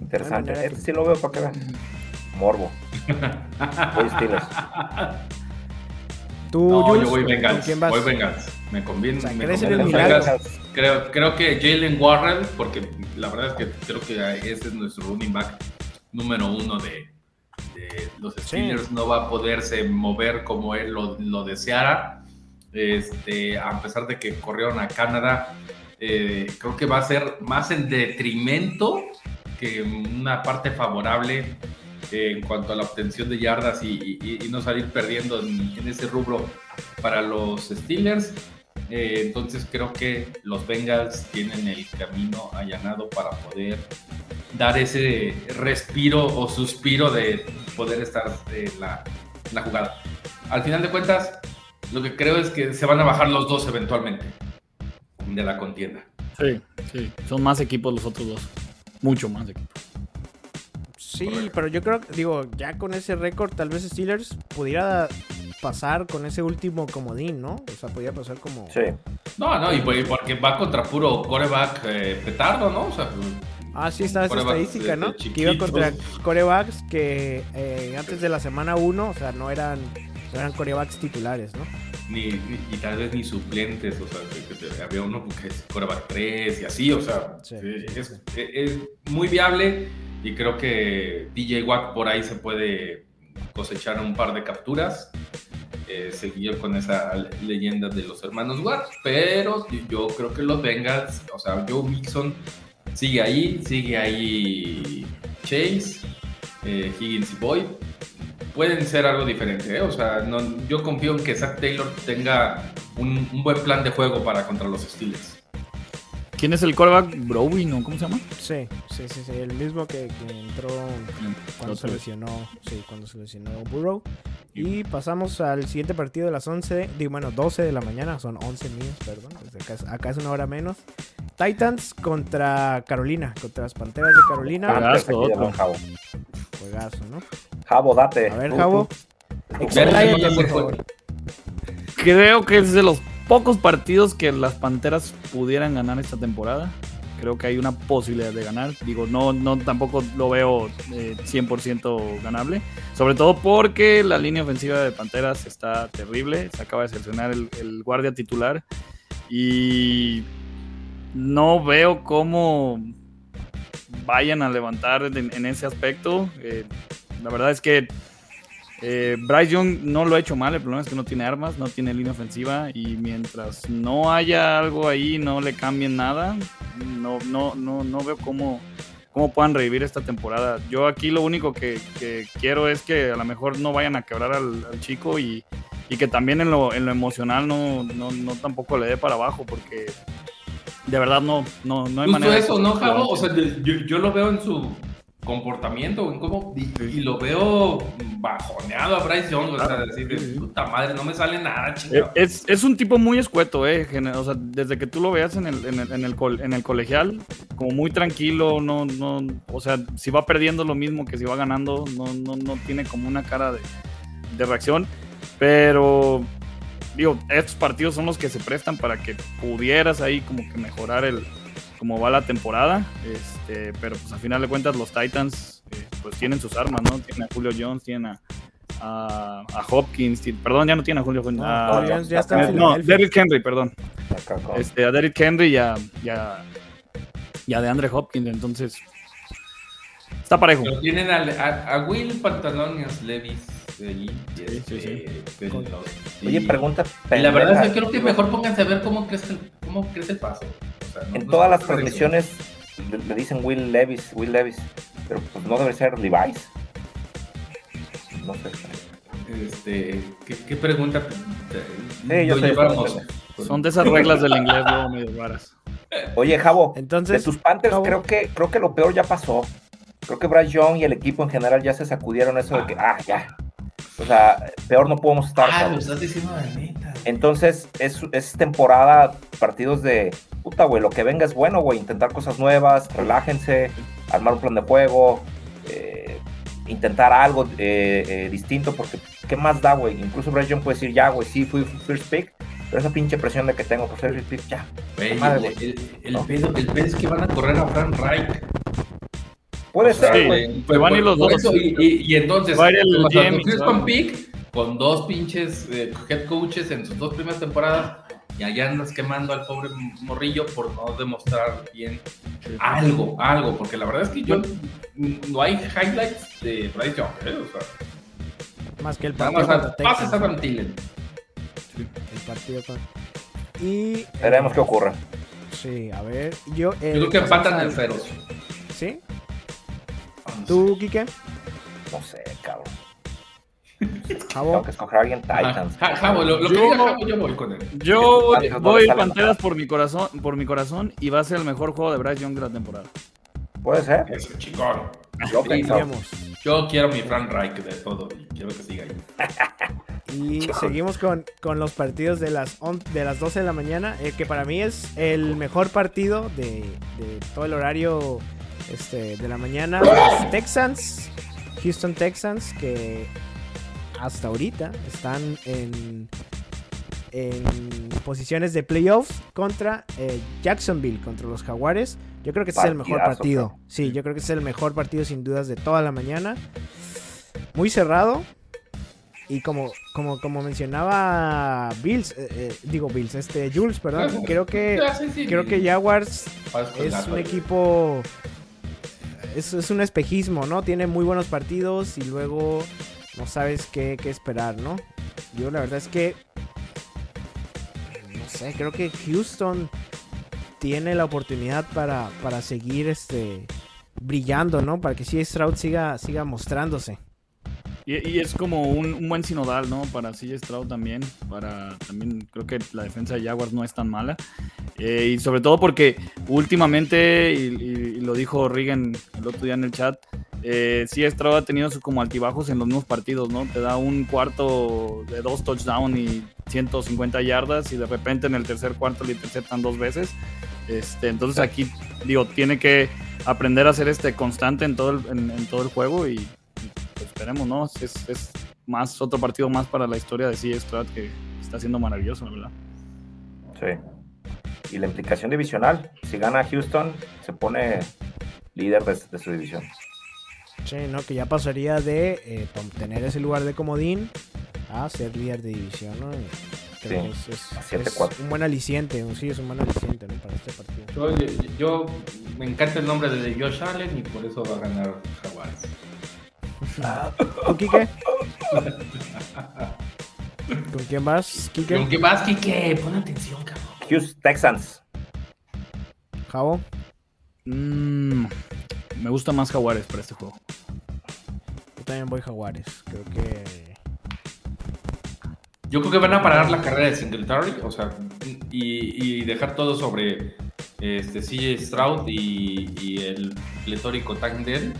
[SPEAKER 3] Interesante. este sí lo veo para que vean. Morbo. voy Steelers.
[SPEAKER 2] ¿Tú,
[SPEAKER 5] no, yo voy Bengals. ¿Quién vas? Voy Bengals. Me conviene. me conviene creo, creo que Jalen Warren, porque la verdad es que creo que ese es nuestro running back número uno de, los Steelers, no va a poderse mover como él lo, deseara. Este, a pesar de que corrieron a Canadá, eh, creo que va a ser más en detrimento que una parte favorable eh, en cuanto a la obtención de yardas y, no salir perdiendo en, ese rubro para los Steelers. Eh, entonces creo que los Bengals tienen el camino allanado para poder dar ese respiro o suspiro de poder estar en la, jugada. Al final de cuentas, lo que creo es que se van a bajar los dos eventualmente de la contienda.
[SPEAKER 4] Sí, sí, son más equipos los otros dos, mucho más equipos.
[SPEAKER 2] Sí, pero yo creo que, digo, ya con ese récord, tal vez Steelers pudiera pasar con ese último comodín, ¿no? O sea, podría pasar como.
[SPEAKER 3] Sí.
[SPEAKER 5] No, no, y porque va contra puro coreback eh, petardo, ¿no? O sea,
[SPEAKER 2] Ah, sí, está esa estadística, ¿no? Que iba contra corebacks que eh, antes de la semana 1, o sea, no eran, eran corebacks titulares, ¿no?
[SPEAKER 5] Ni, y tal vez ni suplentes, o sea, había uno que es coreback 3 y así, o sea, es, es, muy viable y creo que DJ Watt por ahí se puede cosechar un par de capturas. Eh, seguir con esa leyenda de los hermanos Watt, pero yo creo que los Bengals, o sea, Joe Mixon sigue ahí, sigue ahí Chase, eh, Higgins y Boyd. Pueden ser algo diferente, ¿eh? o sea, no, yo confío en que Zach Taylor tenga un, buen plan de juego para contra los Steelers.
[SPEAKER 4] ¿Quién es el quarterback? Browy, ¿no? ¿Cómo se llama?
[SPEAKER 2] Sí, sí, sí, sí. El mismo que, que entró cuando se lesionó. Sí, cuando se lesionó Burrow. Y pasamos al siguiente partido de las 11, digo, bueno, 12 de la mañana, son 11 míos, perdón. acá, es- acá es una hora menos. Titans contra Carolina, contra las Panteras de Carolina.
[SPEAKER 4] Juegazo, otro.
[SPEAKER 3] Don Jabo.
[SPEAKER 2] Juegazo, ¿no?
[SPEAKER 3] Jabo, date.
[SPEAKER 2] A ver,
[SPEAKER 3] Tú,
[SPEAKER 2] Jabo.
[SPEAKER 5] no se
[SPEAKER 2] por favor.
[SPEAKER 4] Creo que es de los pocos partidos que las Panteras pudieran ganar esta temporada. Creo que hay una posibilidad de ganar. Digo, no, no tampoco lo veo eh, 100% ganable. Sobre todo porque la línea ofensiva de Panteras está terrible. Se acaba de seleccionar el, guardia titular. Y no veo cómo vayan a levantar en, en ese aspecto. Eh, la verdad es que eh, Bryce Young no lo ha hecho mal, el problema es que no tiene armas, no tiene línea ofensiva y mientras no haya algo ahí, no le cambien nada, no, no, no, no veo cómo, cómo puedan revivir esta temporada. Yo aquí lo único que, que quiero es que a lo mejor no vayan a quebrar al, al chico y, y que también en lo, en lo emocional no, no, no tampoco le dé para abajo porque de verdad no, no, no hay
[SPEAKER 5] Justo
[SPEAKER 4] manera.
[SPEAKER 5] eso, ¿no, Javo? O sea, yo, yo lo veo en su comportamiento, en cómo, y, y lo veo bajoneado a Bryce Young, o sea, decir, de puta madre, no me sale nada,
[SPEAKER 4] Eh,
[SPEAKER 5] chingado.
[SPEAKER 4] Es, es un tipo muy escueto, eh. O sea, desde que tú lo veas en el, en el, en el, col- en el colegial, como muy tranquilo, no, no, o sea, si va perdiendo lo mismo que si va ganando, no, no, no tiene como una cara de, de reacción. Pero, digo, estos partidos son los que se prestan para que pudieras ahí como que mejorar el cómo va la temporada. Este, pero pues al final de cuentas los Titans eh, pues tienen sus armas, ¿no? Tienen a Julio Jones, tienen a, a, a Hopkins, perdón, ya no tiene a Julio Jones.
[SPEAKER 2] No,
[SPEAKER 4] a-
[SPEAKER 2] ya está en
[SPEAKER 4] no. Derrick Henry, perdón. Este, a Derrick Henry y a, y a, y a DeAndre Hopkins, entonces está parejo.
[SPEAKER 5] Pero tienen a, a, a Will Pantalones Levis de allí. y
[SPEAKER 4] Sí, sí,
[SPEAKER 5] este, de
[SPEAKER 2] Con-
[SPEAKER 5] los-
[SPEAKER 3] Oye, pregunta.
[SPEAKER 5] y la verdad es que creo que mejor pónganse a ver cómo crece el, cómo crece el paso. O sea, no-
[SPEAKER 3] En
[SPEAKER 5] no
[SPEAKER 3] todas las
[SPEAKER 5] de
[SPEAKER 3] transmisiones le, le dicen Will Levis, Will Levis, pero pues no debe ser Levi's. No sé.
[SPEAKER 5] Este, ¿qué, qué pregunta?
[SPEAKER 3] Sí, yo
[SPEAKER 5] llevamos?
[SPEAKER 4] Son de esas reglas del inglés luego medio raras.
[SPEAKER 3] Oye, Javo, de
[SPEAKER 2] Entonces,
[SPEAKER 3] tus Panthers
[SPEAKER 2] Javo.
[SPEAKER 3] creo que creo que lo peor ya pasó. Creo que Bryce Young y el equipo en general ya se sacudieron eso de que, ah, ya. O sea, peor no podemos estar.
[SPEAKER 5] Ah, lo estás diciendo de neta.
[SPEAKER 3] Entonces, es, es temporada, partidos de puta, güey. Lo que venga es bueno, güey. Intentar cosas nuevas, relájense, armar un plan de juego, eh, intentar algo eh, eh, distinto, porque ¿qué más da, güey? Incluso Bryce Young puede decir, ya, güey, sí, fui first pick, pero esa pinche presión de que tengo por ser first pick, ya.
[SPEAKER 5] Güey,
[SPEAKER 3] Madre,
[SPEAKER 5] el, el- el
[SPEAKER 3] ¿No?
[SPEAKER 5] pedo, el pedo es que van a correr a Frank Reich.
[SPEAKER 3] Puede
[SPEAKER 5] O sea,
[SPEAKER 3] ser,
[SPEAKER 4] Sí.
[SPEAKER 3] güey.
[SPEAKER 4] Se van a ir los dos.
[SPEAKER 5] eso, y, y- y entonces,
[SPEAKER 4] Va a ir
[SPEAKER 5] pick con dos pinches eh, head coaches en sus dos primeras temporadas y allá andas quemando al pobre morrillo por no demostrar bien algo, algo, porque la verdad es que yo no hay highlights de Bryce Young, ¿eh? o sea,
[SPEAKER 2] más que el
[SPEAKER 5] nada
[SPEAKER 2] partido
[SPEAKER 5] a- pases a Van Tillen.
[SPEAKER 2] El partido con... Y...
[SPEAKER 3] Veremos
[SPEAKER 2] eh,
[SPEAKER 3] qué ocurre.
[SPEAKER 2] Sí, a ver, yo...
[SPEAKER 5] Yo creo que empatan terceros.
[SPEAKER 2] ¿Sí? ¿Tú, Quique?
[SPEAKER 3] No sé, cabrón.
[SPEAKER 2] Javo.
[SPEAKER 3] Tengo que escoger a alguien Titans.
[SPEAKER 5] Ja- Javo, lo, lo que
[SPEAKER 4] Yo-
[SPEAKER 5] diga Javo, yo voy con él.
[SPEAKER 4] Yo
[SPEAKER 3] Panthers
[SPEAKER 4] voy Panteras por mi corazón, por mi corazón y va a ser el mejor juego de Bryce Young de la temporada.
[SPEAKER 3] Puede ser.
[SPEAKER 5] Eso, chingón.
[SPEAKER 3] Yo
[SPEAKER 5] Sí. Yo quiero mi Frank Reich de todo y quiero que siga ahí.
[SPEAKER 2] Y seguimos con, con los partidos de las, on- de las 12 de la mañana, eh, que para mí es el mejor partido de, de todo el horario este, de la mañana. Los Texans, Houston Texans, que hasta ahorita están en, en posiciones de playoffs contra eh, Jacksonville, contra los Jaguares. Yo creo que ese es el mejor partido. Sí, yo creo que es el mejor partido sin dudas de toda la mañana. Muy cerrado. Y como, como, como mencionaba Bills, eh, eh, digo Bills, este Jules, perdón, creo que creo que Jaguars es un equipo es, es un espejismo, ¿no? Tiene muy buenos partidos y luego no sabes qué, qué esperar, ¿no? Yo la verdad es que no sé, creo que Houston tiene la oportunidad para, para seguir este brillando, ¿no? Para que CJ Stroud siga, siga mostrándose.
[SPEAKER 4] Y, y es como un, buen sinodal, ¿no? Para CJ Stroud también. Para también creo que la defensa de Jaguars no es tan mala. Eh, y sobre todo porque últimamente, y, lo dijo Regan el otro día en el chat, eh, sí Stroud ha tenido como altibajos en los mismos partidos, ¿no? Te da un cuarto de dos touchdowns y 150 yardas y de repente en el tercer cuarto le interceptan dos veces. Este, entonces aquí, digo, tiene que aprender a ser este constante en todo el, en, todo el juego y, esperemos, ¿no? Es, es, más otro partido más para la historia de C. Stroud que está siendo maravilloso, ¿verdad?
[SPEAKER 3] Sí. Y la implicación divisional, si gana Houston, se pone líder de, de su división.
[SPEAKER 2] Sí, ¿no? Que ya pasaría de eh, tener ese lugar de comodín a ser líder de división, ¿no? Creo
[SPEAKER 3] sí,
[SPEAKER 2] que es, es, un buen aliciente, sí, es un buen aliciente ¿no? para este partido.
[SPEAKER 5] Yo, yo, me encanta el nombre de Josh Allen y por eso va a ganar Jaguares.
[SPEAKER 2] ¿Con Kike? ¿Con quién vas, Kike?
[SPEAKER 5] ¿Con quién vas, Kike? Pon atención, cabrón.
[SPEAKER 3] Houston Texans.
[SPEAKER 2] Javo.
[SPEAKER 4] Mmm me gusta más Jaguares para este juego.
[SPEAKER 2] Yo también voy Jaguares. Creo que.
[SPEAKER 5] Yo creo que van a parar la carrera de Singletary, o sea, y, dejar todo sobre este CJ Stroud y, el pletórico Tangden.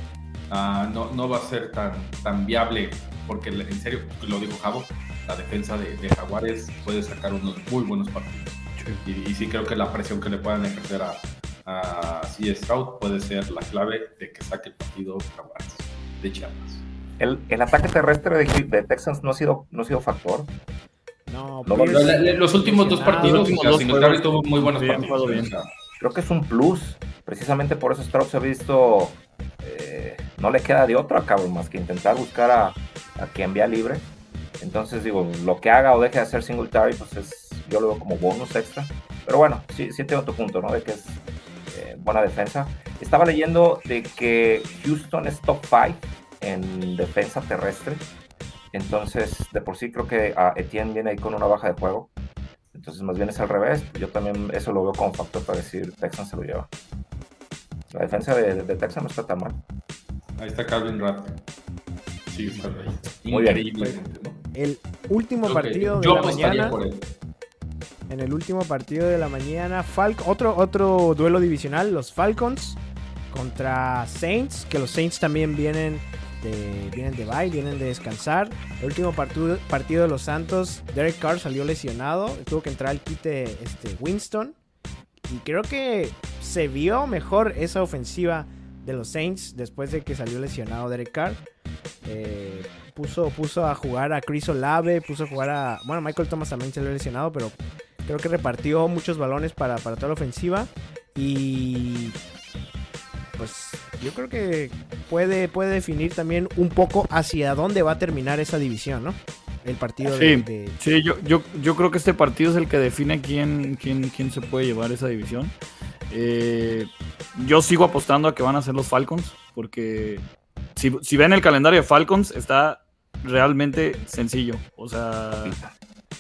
[SPEAKER 5] Uh, no, no va a ser tan, tan viable, porque en serio, lo dijo Javo, la defensa de, Jaguares puede sacar unos muy buenos partidos. Y, y, sí creo que la presión que le puedan ejercer a, a C. Stroud puede ser la clave de que saque el partido Jaguares de Chiapas.
[SPEAKER 3] El, el, ataque terrestre de, Texans no ha sido, no ha sido factor.
[SPEAKER 2] No,
[SPEAKER 5] los últimos dos partidos, tuvo muy buenos partidos.
[SPEAKER 3] Creo que es un plus. Precisamente por eso Stroud se ha visto. Eh, no le queda de otro cabo más que intentar buscar a, quien vea libre. Entonces, digo, lo que haga o deje de hacer Singletary, pues es, yo lo veo como bonus extra. Pero bueno, sí, sí tengo tu punto, ¿no? De que es buena defensa. Estaba leyendo de que Houston es top 5 en defensa terrestre. Entonces, de por sí creo que a Etienne viene ahí con una baja de juego. Entonces, más bien es al revés. Yo también eso lo veo como factor para decir Texan se lo lleva. La defensa de, de, Texan no está tan mal.
[SPEAKER 5] Ahí está Calvin Rapp. Sí, está
[SPEAKER 3] ahí. Muy bien.
[SPEAKER 2] El último partido de la mañana. Por él en el último partido de la mañana. otro, otro duelo divisional, los Falcons contra Saints, que los Saints también vienen de, vienen de bye, vienen de descansar. El último partido, partido de los Santos, Derek Carr salió lesionado, tuvo que entrar al quite este, Winston. Y creo que se vio mejor esa ofensiva de los Saints después de que salió lesionado Derek Carr. Eh, puso, puso a jugar a Chris Olave, puso a jugar a. Bueno, Michael Thomas también salió lesionado, pero Creo que repartió muchos balones para, toda la ofensiva. Y pues yo creo que puede, puede definir también un poco hacia dónde va a terminar esa división, ¿no? El partido
[SPEAKER 4] de, Sí, yo, yo, yo creo que este partido es el que define quién, quién, quién se puede llevar esa división. Eh, yo sigo apostando a que van a ser los Falcons, porque si, si ven el calendario de Falcons, está realmente sencillo. O sea,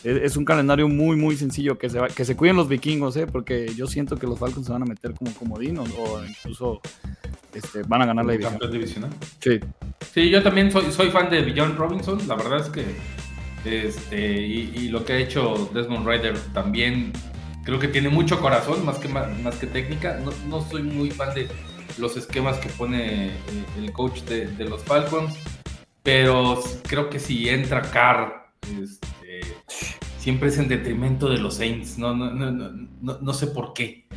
[SPEAKER 4] es, un calendario muy, muy sencillo. Que se, que se cuiden los vikingos, ¿eh? porque yo siento que los Falcons se van a meter como comodinos o incluso este, van a ganar la
[SPEAKER 5] división.
[SPEAKER 4] Sí.
[SPEAKER 5] Sí, yo también soy, soy fan de John Robinson. La verdad es que este, y, lo que ha hecho Desmond Ryder también creo que tiene mucho corazón más que, más, que técnica. No, no, soy muy fan de los esquemas que pone eh, el coach de, de los Falcons, pero creo que si entra Carr, este, siempre es en detrimento de los Saints. No, no, no, no, no sé por qué.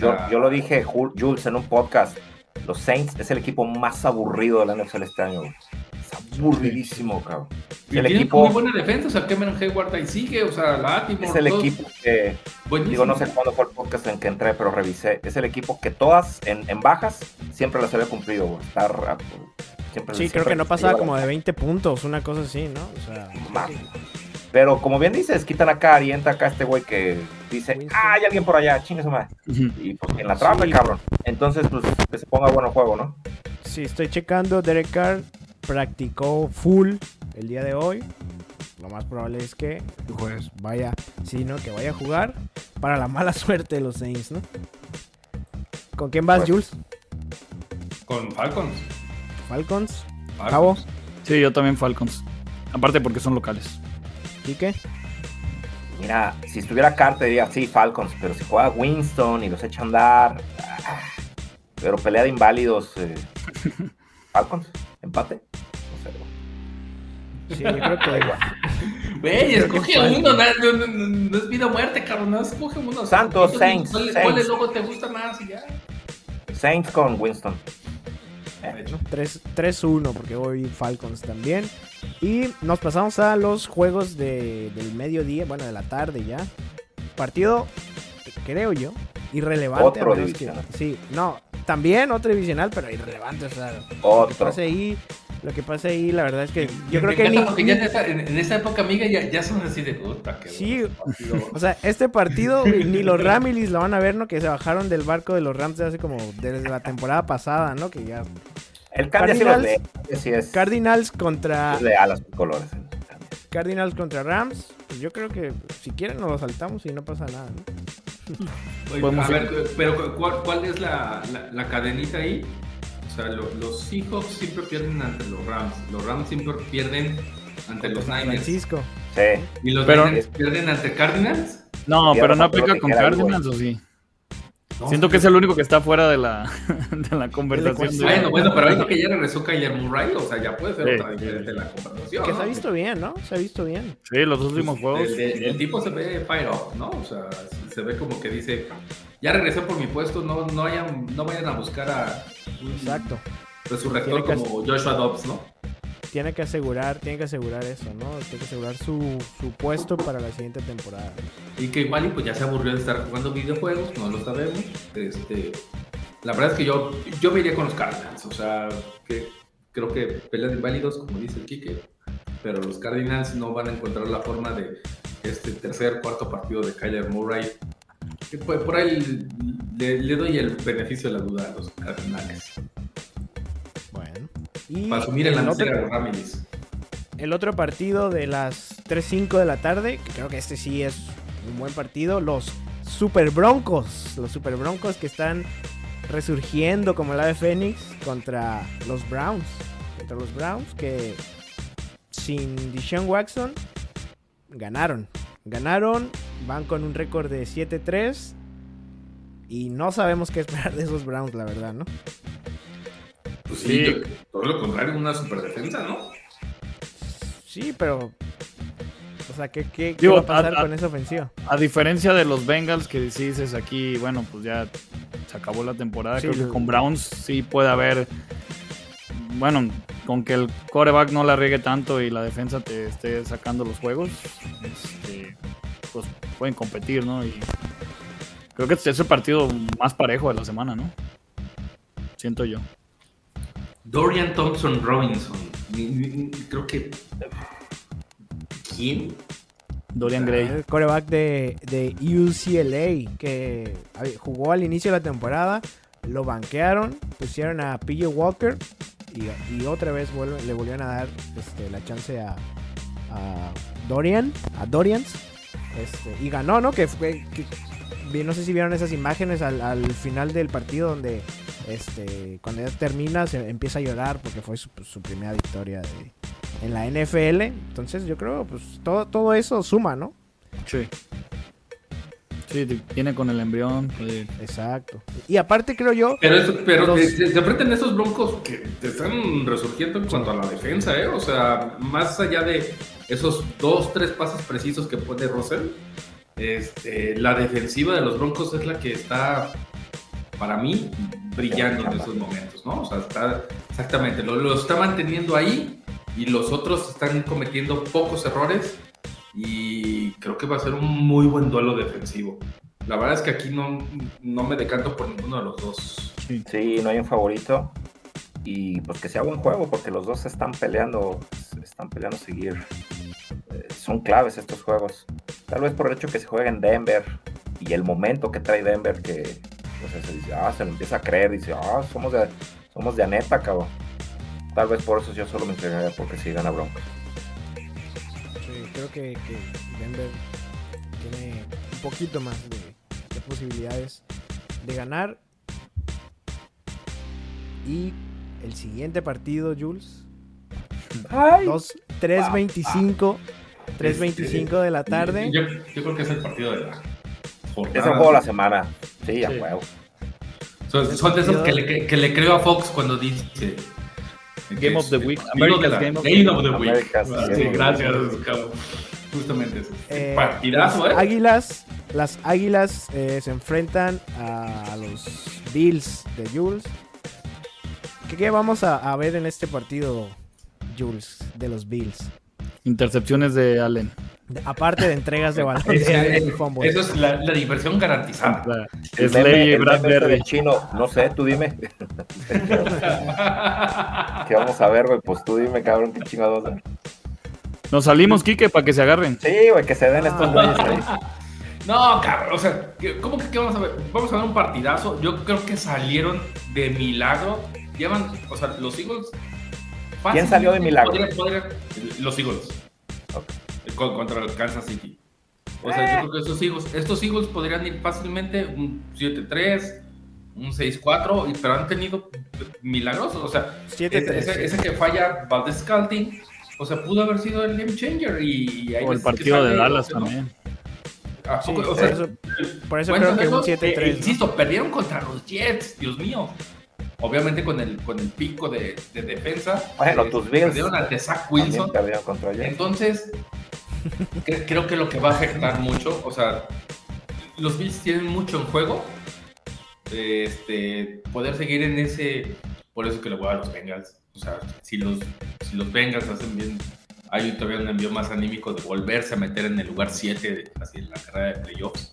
[SPEAKER 3] yo, lo dije, Jules, en un podcast. Los Saints es el equipo más aburrido de la NFL este año. Es aburridísimo, cabrón.
[SPEAKER 5] Y el equipo muy buena defensa, o sea, Cameron Hayward ahí sigue, o sea, Latimore.
[SPEAKER 3] Es el equipo que, digo, no sé cuándo fue el podcast en que entré, pero revisé. Es el equipo que todas en, en bajas siempre las había cumplido, Estar,
[SPEAKER 2] siempre, sí, creo que no pasaba como de 20 puntos, una cosa así, ¿no? O sea,
[SPEAKER 3] pero como bien dices, quitan acá y entra acá este güey que dice, ah, hay alguien por allá, chingue su madre. Y pues en la trampa, cabrón. Entonces, pues que se ponga bueno juego, ¿no?
[SPEAKER 2] Sí, estoy checando. Derek Carr practicó full el día de hoy. Lo más probable es que pues vaya, sí, ¿no? Que vaya a jugar para la mala suerte de los Saints, ¿no? ¿Con quién vas, pues, Jules?
[SPEAKER 5] Con Falcons.
[SPEAKER 2] Falcons. Falcons.
[SPEAKER 4] Sí, yo también Falcons. Aparte porque son locales.
[SPEAKER 2] ¿Y qué?
[SPEAKER 3] Mira, si estuviera Carter diría sí, Falcons, pero si juega Winston y los echa a andar. ah, pero pelea de inválidos. eh, Falcons, empate. No sé.
[SPEAKER 2] Sí, yo creo
[SPEAKER 3] Da
[SPEAKER 2] que
[SPEAKER 3] igual.
[SPEAKER 5] Güey, escoge uno, no, no, no, no, no es vida o muerte, cabrón, no, escoge uno.
[SPEAKER 3] Santos,
[SPEAKER 5] ¿Cuál-
[SPEAKER 3] Saints,
[SPEAKER 5] ¿Cuál,
[SPEAKER 3] Saints.
[SPEAKER 5] luego te gusta más y ya?
[SPEAKER 3] Saints con Winston.
[SPEAKER 2] 3 3-1 porque voy Falcons también. Y nos pasamos a los juegos de, del mediodía, bueno, de la tarde ya. Partido, creo yo, irrelevante.
[SPEAKER 3] Otro
[SPEAKER 2] a menos que-
[SPEAKER 3] divisional.
[SPEAKER 2] sí, no, también otro divisional, pero irrelevante. O sea, lo que
[SPEAKER 3] Otro.
[SPEAKER 2] pasa ahí, lo que pasa ahí, la verdad es que yo
[SPEAKER 5] Me
[SPEAKER 2] creo que ni,
[SPEAKER 5] ya en esa, en, esa época, amiga, ya, ya son así de puta. que
[SPEAKER 2] Sí.
[SPEAKER 5] bueno.
[SPEAKER 2] O sea, este partido ni los Ramilis lo van a ver, ¿no? Que se bajaron del barco de los Rams de hace como desde la temporada pasada, ¿no? Que ya
[SPEAKER 3] El cambio sí los
[SPEAKER 2] Cardinals.
[SPEAKER 3] lee. Sí es,
[SPEAKER 2] Cardinals contra
[SPEAKER 3] es leal a sus colores.
[SPEAKER 2] Cardinals contra Rams. Pues yo creo que si quieren nos lo saltamos y no pasa nada, ¿no?
[SPEAKER 5] Oye, a ver, pero ¿cuál, cuál es la, la, la cadenita ahí? O sea, lo- los Seahawks siempre pierden ante los Rams. Los Rams siempre pierden ante los Niners.
[SPEAKER 2] Francisco.
[SPEAKER 3] Sí.
[SPEAKER 5] ¿Y los
[SPEAKER 4] Pero-
[SPEAKER 5] Niners pierden ante Cardinals?
[SPEAKER 4] No, pero no aplica con Cardinals, ¿o sí?
[SPEAKER 5] No,
[SPEAKER 4] Siento que es el único que está fuera de la, de la conversación. De-
[SPEAKER 5] Bueno, bueno, pero ahorita que ya regresó Kyler Murray, o sea, ya puede ser
[SPEAKER 4] Sí.
[SPEAKER 5] otra diferente la conversación.
[SPEAKER 2] Que
[SPEAKER 5] ¿no?
[SPEAKER 2] se ha visto bien, ¿no? Se ha visto bien.
[SPEAKER 4] Sí, los dos últimos juegos.
[SPEAKER 5] El, el- el tipo se ve fire up, ¿no? O sea, se ve como que dice, ya regresé por mi puesto, no, no, hayan, no vayan a buscar a un
[SPEAKER 2] Exacto.
[SPEAKER 5] resurrector como Joshua Dobbs, ¿no?
[SPEAKER 2] Tiene que asegurar, tiene que asegurar eso, ¿no? Tiene que asegurar su, su puesto para la siguiente temporada.
[SPEAKER 5] Y que igual pues ya se aburrió de estar jugando videojuegos, no lo sabemos. Este, la verdad es que yo, yo me iría con los Cardinals, o sea, creo que pelean inválidos, como dice el Kike, pero los Cardinals no van a encontrar la forma de este tercer, cuarto partido de Kyler Murray. Que por, ahí le doy el beneficio de la duda a los Cardinals.
[SPEAKER 2] Y
[SPEAKER 5] Para asumir en la
[SPEAKER 2] otro,
[SPEAKER 5] de los Ramírez.
[SPEAKER 2] el otro partido de las 3.05 de la tarde, que creo que este sí es un buen partido, los Super Broncos. Los Super Broncos que están resurgiendo como el ave Fénix contra los Browns. Contra los Browns que sin Deshaun Watson ganaron. Ganaron, van con un récord de 7-3 y no sabemos qué esperar de esos Browns, la verdad, ¿no?
[SPEAKER 5] Pues
[SPEAKER 4] Sí.
[SPEAKER 5] todo lo contrario, una super defensa, ¿no?
[SPEAKER 2] Sí, pero... O sea, ¿qué, qué, qué va a pasar
[SPEAKER 4] a- a-
[SPEAKER 2] con esa ofensiva?
[SPEAKER 4] A diferencia de los Bengals que si dices aquí, bueno, pues ya se acabó la temporada.
[SPEAKER 2] Sí,
[SPEAKER 4] Creo que con Browns sí puede haber. Bueno, con que el coreback no la riegue tanto y la defensa te esté sacando los juegos, este, pues pueden competir, ¿no? Y creo que es el partido más parejo de la semana, ¿no? Siento yo.
[SPEAKER 5] Dorian Thompson Robinson. Creo que. ¿Quién?
[SPEAKER 4] Dorian Gray.
[SPEAKER 2] El coreback de, de UCLA que jugó al inicio de la temporada, lo banquearon, pusieron a PJ Walker y, y otra vez vuelve- le volvieron a dar este, la chance a, a Dorian, a Dorians, este, y ganó, ¿no? Que fue, que- no sé si vieron esas imágenes al, al final del partido donde este, cuando ya termina se empieza a llorar porque fue su, su primera victoria de- en la NFL. Entonces yo creo pues todo, todo eso suma, ¿no?
[SPEAKER 4] Sí. Sí, viene con el embrión. sí.
[SPEAKER 2] Exacto. Y aparte creo yo,
[SPEAKER 5] Pero, eso- pero
[SPEAKER 2] Los-
[SPEAKER 5] te- se, enfrentan esos broncos que te están resurgiendo en cuanto a la defensa, ¿eh? O sea, más allá de esos dos, tres pasos precisos que pone Russell, este, la defensiva de los broncos es la que está, para mí, brillando en esos momentos, ¿no? O sea, está exactamente, lo, lo está manteniendo ahí y los otros están cometiendo pocos errores y creo que va a ser un muy buen duelo defensivo. La verdad es que aquí no, no me decanto por ninguno de los dos.
[SPEAKER 3] Sí, no hay un favorito. Y pues que sea buen juego, porque los dos están peleando, están peleando seguir. Eh, son claves estos juegos. Tal vez por el hecho que se juegue en Denver y el momento que trae Denver, que pues, se dice, ah, se lo empieza a creer, dice, ah, somos de, somos de Aneta, cabrón. Tal vez por eso yo solo me entregaría porque si gana Broncos.
[SPEAKER 2] sí, creo que, que Denver tiene un poquito más de, de posibilidades de ganar. Y el siguiente partido, Jules,
[SPEAKER 3] Ay,
[SPEAKER 2] 2 3-25 3.25 de la tarde.
[SPEAKER 5] Yo, yo, creo que es el partido de la
[SPEAKER 3] jornada. Es el juego de la semana. Sí, a huevo.
[SPEAKER 5] Son, son de esos que le, que le, creo a Fox cuando dice
[SPEAKER 4] Game of the Week.
[SPEAKER 5] America's Game, of, Game of the Week. sí, gracias, Justamente eso. Eh, Partidazo, ¿eh?
[SPEAKER 2] Águilas, las Águilas eh, se enfrentan a los Bills de Jules. ¿Qué, vamos a, a, ver en este partido, Jules, de los Bills?
[SPEAKER 4] Intercepciones de Allen.
[SPEAKER 2] Aparte de entregas de balón.
[SPEAKER 5] eso es la, la, diversión garantizada.
[SPEAKER 3] Es ley Brad chino, no sé, tú dime. ¿Qué vamos a ver, güey? Pues tú dime, cabrón, qué chingados.
[SPEAKER 4] Nos salimos, Kike, para que se agarren.
[SPEAKER 3] Sí, güey, que se den estos güeyes ahí.
[SPEAKER 5] No, cabrón, o sea, ¿cómo que qué vamos a ver? Vamos a ver un partidazo. Yo creo que salieron de milagro. Llevan, o sea, los Eagles.
[SPEAKER 3] ¿Quién salió de milagro?
[SPEAKER 5] los Eagles. Contra el Kansas City. O sea, yo creo que estos Eagles, estos Eagles podrían ir fácilmente un 7-3, un 6-4, pero han tenido milagros. O sea, ese, ese, que falla Valdez Scalting, o sea, pudo haber sido el game changer. Y,
[SPEAKER 4] o el partido de Dallas también.
[SPEAKER 5] Ah, o sea, por eso, creo que un 7-3. Eh, insisto, perdieron contra los Jets, Dios mío. Obviamente con el, con el pico de, de defensa.
[SPEAKER 3] Bueno, tus Bills.
[SPEAKER 5] Perdieron ante Zach Wilson. Entonces, creo que lo que va a afectar mucho, o sea, los Bills tienen mucho en juego. Este, poder seguir en ese. Por eso que le voy a los Bengals. O sea, si los, si los Bengals hacen bien hay todavía un envío más anímico de volverse a meter en el lugar 7 así en la carrera de playoffs.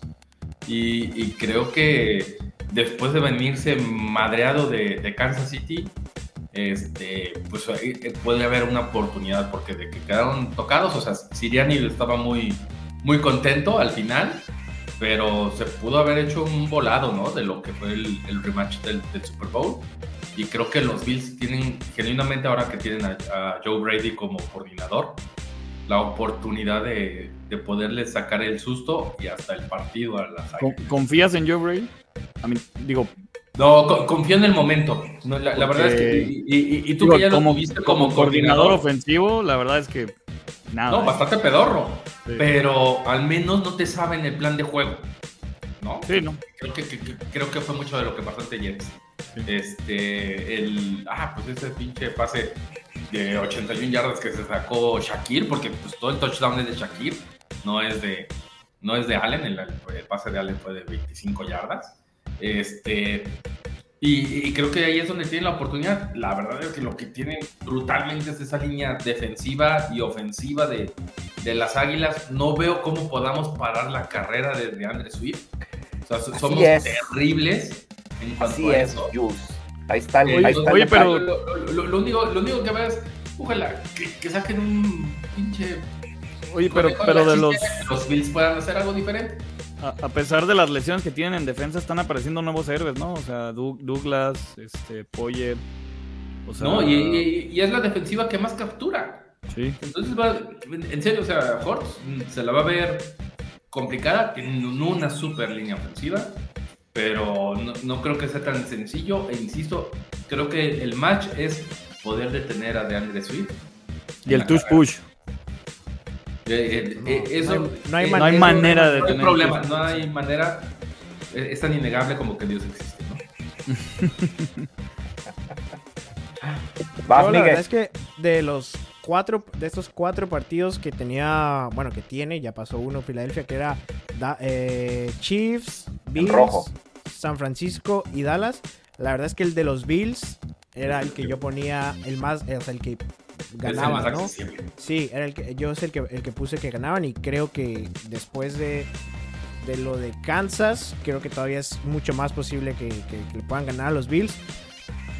[SPEAKER 5] Y, creo que después de venirse madreado de, Kansas City, este, pues eh, puede haber una oportunidad porque de que quedaron tocados, o sea, Siriani estaba muy, muy contento al final, pero se pudo haber hecho un volado, ¿no? De lo que fue el, rematch del, del Super Bowl y creo que los Bills tienen, genuinamente ahora que tienen a, Joe Brady como coordinador, la oportunidad de, de, poderle sacar el susto y hasta el partido a las
[SPEAKER 4] ¿Confías en Joe Brady? A mí, digo...
[SPEAKER 5] No, confío en el momento. la, verdad es que... Y, tú que ya
[SPEAKER 4] como, coordinador, ofensivo, la verdad es que... Nada.
[SPEAKER 5] No, bastante pedorro. Pero al menos no te saben el plan de juego. ¿No?
[SPEAKER 4] Sí, no.
[SPEAKER 5] Creo que, creo que fue mucho de lo que pasó ante Jets. Este, el, ah, pues ese pinche pase de 81 yardas que se sacó Shakir, porque pues todo el touchdown es de Shakir, no es de, no es de Allen, el, pase de Allen fue de 25 yardas. Este, y, creo que ahí es donde tienen la oportunidad. La verdad es que lo que tienen brutalmente es esa línea defensiva y ofensiva de, de las Águilas. No veo cómo podamos parar la carrera de Andre Swift. O sea, somos terribles
[SPEAKER 3] Así es, Ahí está,
[SPEAKER 5] el, ahí está Oye, pero lo, único, lo único que ves, ojalá que, saquen un pinche.
[SPEAKER 4] Oye, pero, pero de los.
[SPEAKER 5] los Bills puedan hacer algo diferente.
[SPEAKER 4] A, pesar de las lesiones que tienen en defensa, están apareciendo nuevos héroes, ¿no? O sea, Douglas, este, Poyer.
[SPEAKER 5] O sea, no, y, y, es la defensiva que más captura.
[SPEAKER 4] Sí.
[SPEAKER 5] Entonces, va, en serio, o sea, Hortz se la va a ver complicada, tiene una super línea ofensiva pero no, creo que sea tan sencillo e insisto, creo que el match es poder detener a DeAndre Swift.
[SPEAKER 4] Y el touch push.
[SPEAKER 5] Eh, eh, eh, eso,
[SPEAKER 4] no, hay, manera de.
[SPEAKER 5] No hay problema, no hay manera. Es tan innegable como que Dios existe, ¿no?
[SPEAKER 2] la verdad es que de los cuatro, de estos cuatro partidos que tenía, bueno, que tiene, ya pasó uno Filadelfia, que era Chiefs, Bills, San Francisco y Dallas. La verdad es que el de los Bills era el que yo ponía el más, o sea, el que ganaba, ¿no? Sí, era el que, yo es el que, el que puse que ganaban y creo que después de, de lo de Kansas, creo que todavía es mucho más posible que, le puedan ganar a los Bills.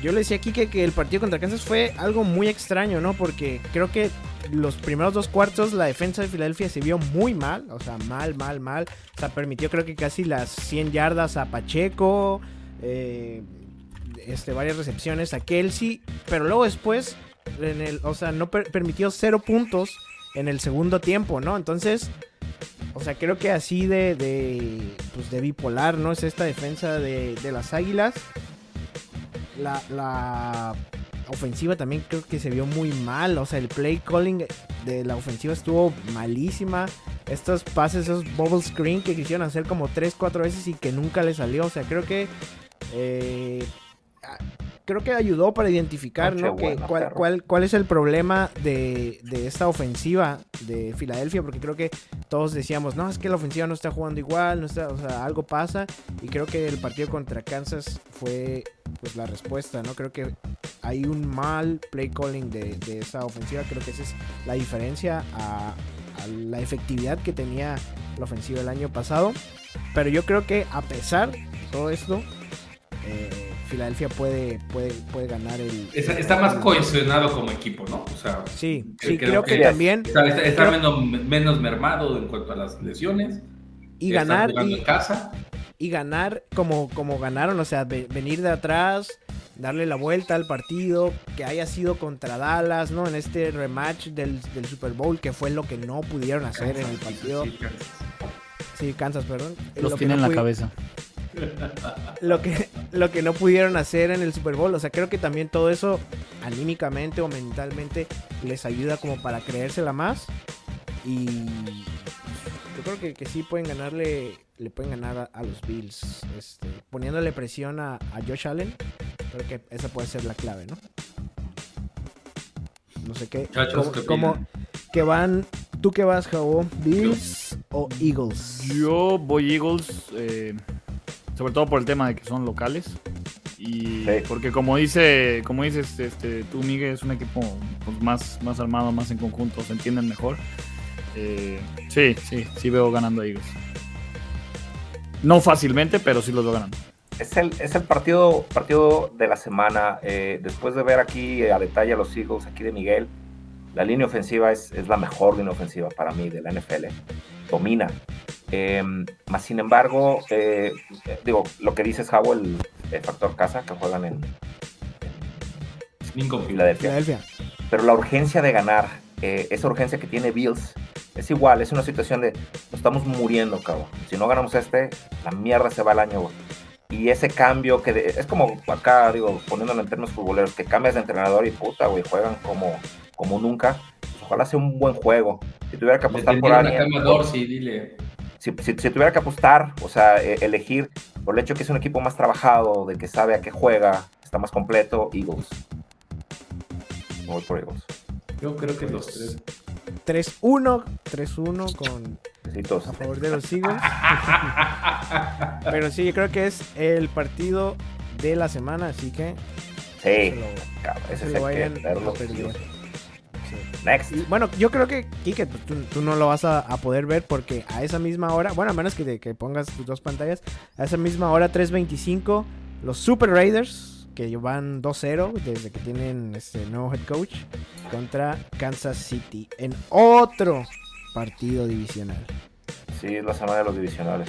[SPEAKER 2] Yo le decía aquí que, que el partido contra Kansas fue algo muy extraño, ¿no? Porque creo que los primeros dos cuartos la defensa de Filadelfia se vio muy mal, o sea, mal, mal, mal. O sea, permitió creo que casi las 100 yardas a Pacheco, eh, este, varias recepciones a Kelsey, pero luego después, en el, o sea, no permitió cero puntos en el segundo tiempo, ¿no? Entonces, o sea, creo que así de, de, pues de bipolar, ¿no? Es esta defensa de, de las Águilas. La, la ofensiva también creo que se vio muy mal. O sea, el play calling de la ofensiva estuvo malísima. Estos pases, esos bubble screen que quisieron hacer como 3, 4 veces y que nunca le salió. O sea, creo que eh, creo que ayudó para identificar ¿no? que, cuál, cuál, cuál, es el problema de, de, esta ofensiva de Filadelfia, porque creo que todos decíamos, no, es que la ofensiva no está jugando igual, no está, o sea, algo pasa, y creo que el partido contra Kansas fue pues la respuesta, ¿no? Creo que hay un mal play calling de, de esa ofensiva, creo que esa es la diferencia a, a la efectividad que tenía la ofensiva el año pasado, pero yo creo que a pesar de todo esto, eh, Filadelfia puede, puede, puede ganar el.
[SPEAKER 5] Está, está, más cohesionado como equipo, ¿no? O sea,
[SPEAKER 2] sí, sí creo, que, que, también.
[SPEAKER 5] Está, está creo, menos, menos, mermado en cuanto a las lesiones.
[SPEAKER 2] Y ganar. Y, casa. y ganar como, como ganaron, o sea, venir de atrás, darle la vuelta al partido, que haya sido contra Dallas, ¿no? En este rematch del, del Super Bowl, que fue lo que no pudieron hacer Kansas, en el partido. Sí, Kansas. Sí, Kansas, perdón.
[SPEAKER 4] Los tiene no en la cabeza
[SPEAKER 2] lo que, lo que no pudieron hacer en el Super Bowl. O sea, creo que también todo eso anímicamente o mentalmente les ayuda como para creérsela más. Y yo creo que, que sí pueden ganarle, le pueden ganar a, a los Bills. Este, poniéndole presión a, a, Josh Allen. Creo que esa puede ser la clave, ¿no? No sé qué. como, como que van ¿Tú qué vas, Jabo? ¿Bills o Eagles?
[SPEAKER 4] Yo voy Eagles. Eh, sobre todo por el tema de que son locales. Y sí. porque como dice, como dices, este, tú Miguel es un equipo pues, más, más armado, más en conjunto, se entienden mejor. Eh, sí, sí, sí veo ganando a Eagles. No fácilmente, pero sí los veo ganando.
[SPEAKER 3] Es el, es el partido, partido de la semana. Eh, después de ver aquí a detalle a los Eagles, aquí de Miguel, la línea ofensiva es, es la mejor línea ofensiva para mí de la NFL. Domina, eh, más sin embargo, eh, digo, lo que dice Javo, el, el, factor casa, que juegan en,
[SPEAKER 5] en
[SPEAKER 3] Filadelfia. Filadelfia. Pero la urgencia de ganar, eh, esa urgencia que tiene Bills, es igual, es una situación de nos estamos muriendo, cabrón. Si no ganamos este, la mierda se va al año, güey. Y ese cambio que de, es como acá, digo, poniéndolo en términos futboleros, que cambias de entrenador y puta, güey, juegan como, como nunca. Pues ojalá sea un buen juego. Si tuviera que apostar por alguien.
[SPEAKER 5] Sí, dile
[SPEAKER 3] si, si, si, tuviera que apostar, o sea, eh, elegir por el hecho que es un equipo más trabajado, de que sabe a qué juega, está más completo, Eagles. Me voy por Eagles.
[SPEAKER 5] Yo creo que los
[SPEAKER 2] tres. 3-1, 3-1 con
[SPEAKER 3] Besitos.
[SPEAKER 2] a favor de los Eagles. Pero sí, yo creo que es el partido de la semana, así que
[SPEAKER 3] sí, lo, cabrón, ese es el que verlo,
[SPEAKER 2] Next. Y, bueno, yo creo que, Kike, tú, tú no lo vas a, a, poder ver porque a esa misma hora, bueno, a menos que, que pongas tus dos pantallas, a esa misma hora, 3.25, los Super Raiders, que van 2-0 desde que tienen este nuevo head coach, contra Kansas City, en otro partido divisional.
[SPEAKER 3] Sí, es la semana de los divisionales.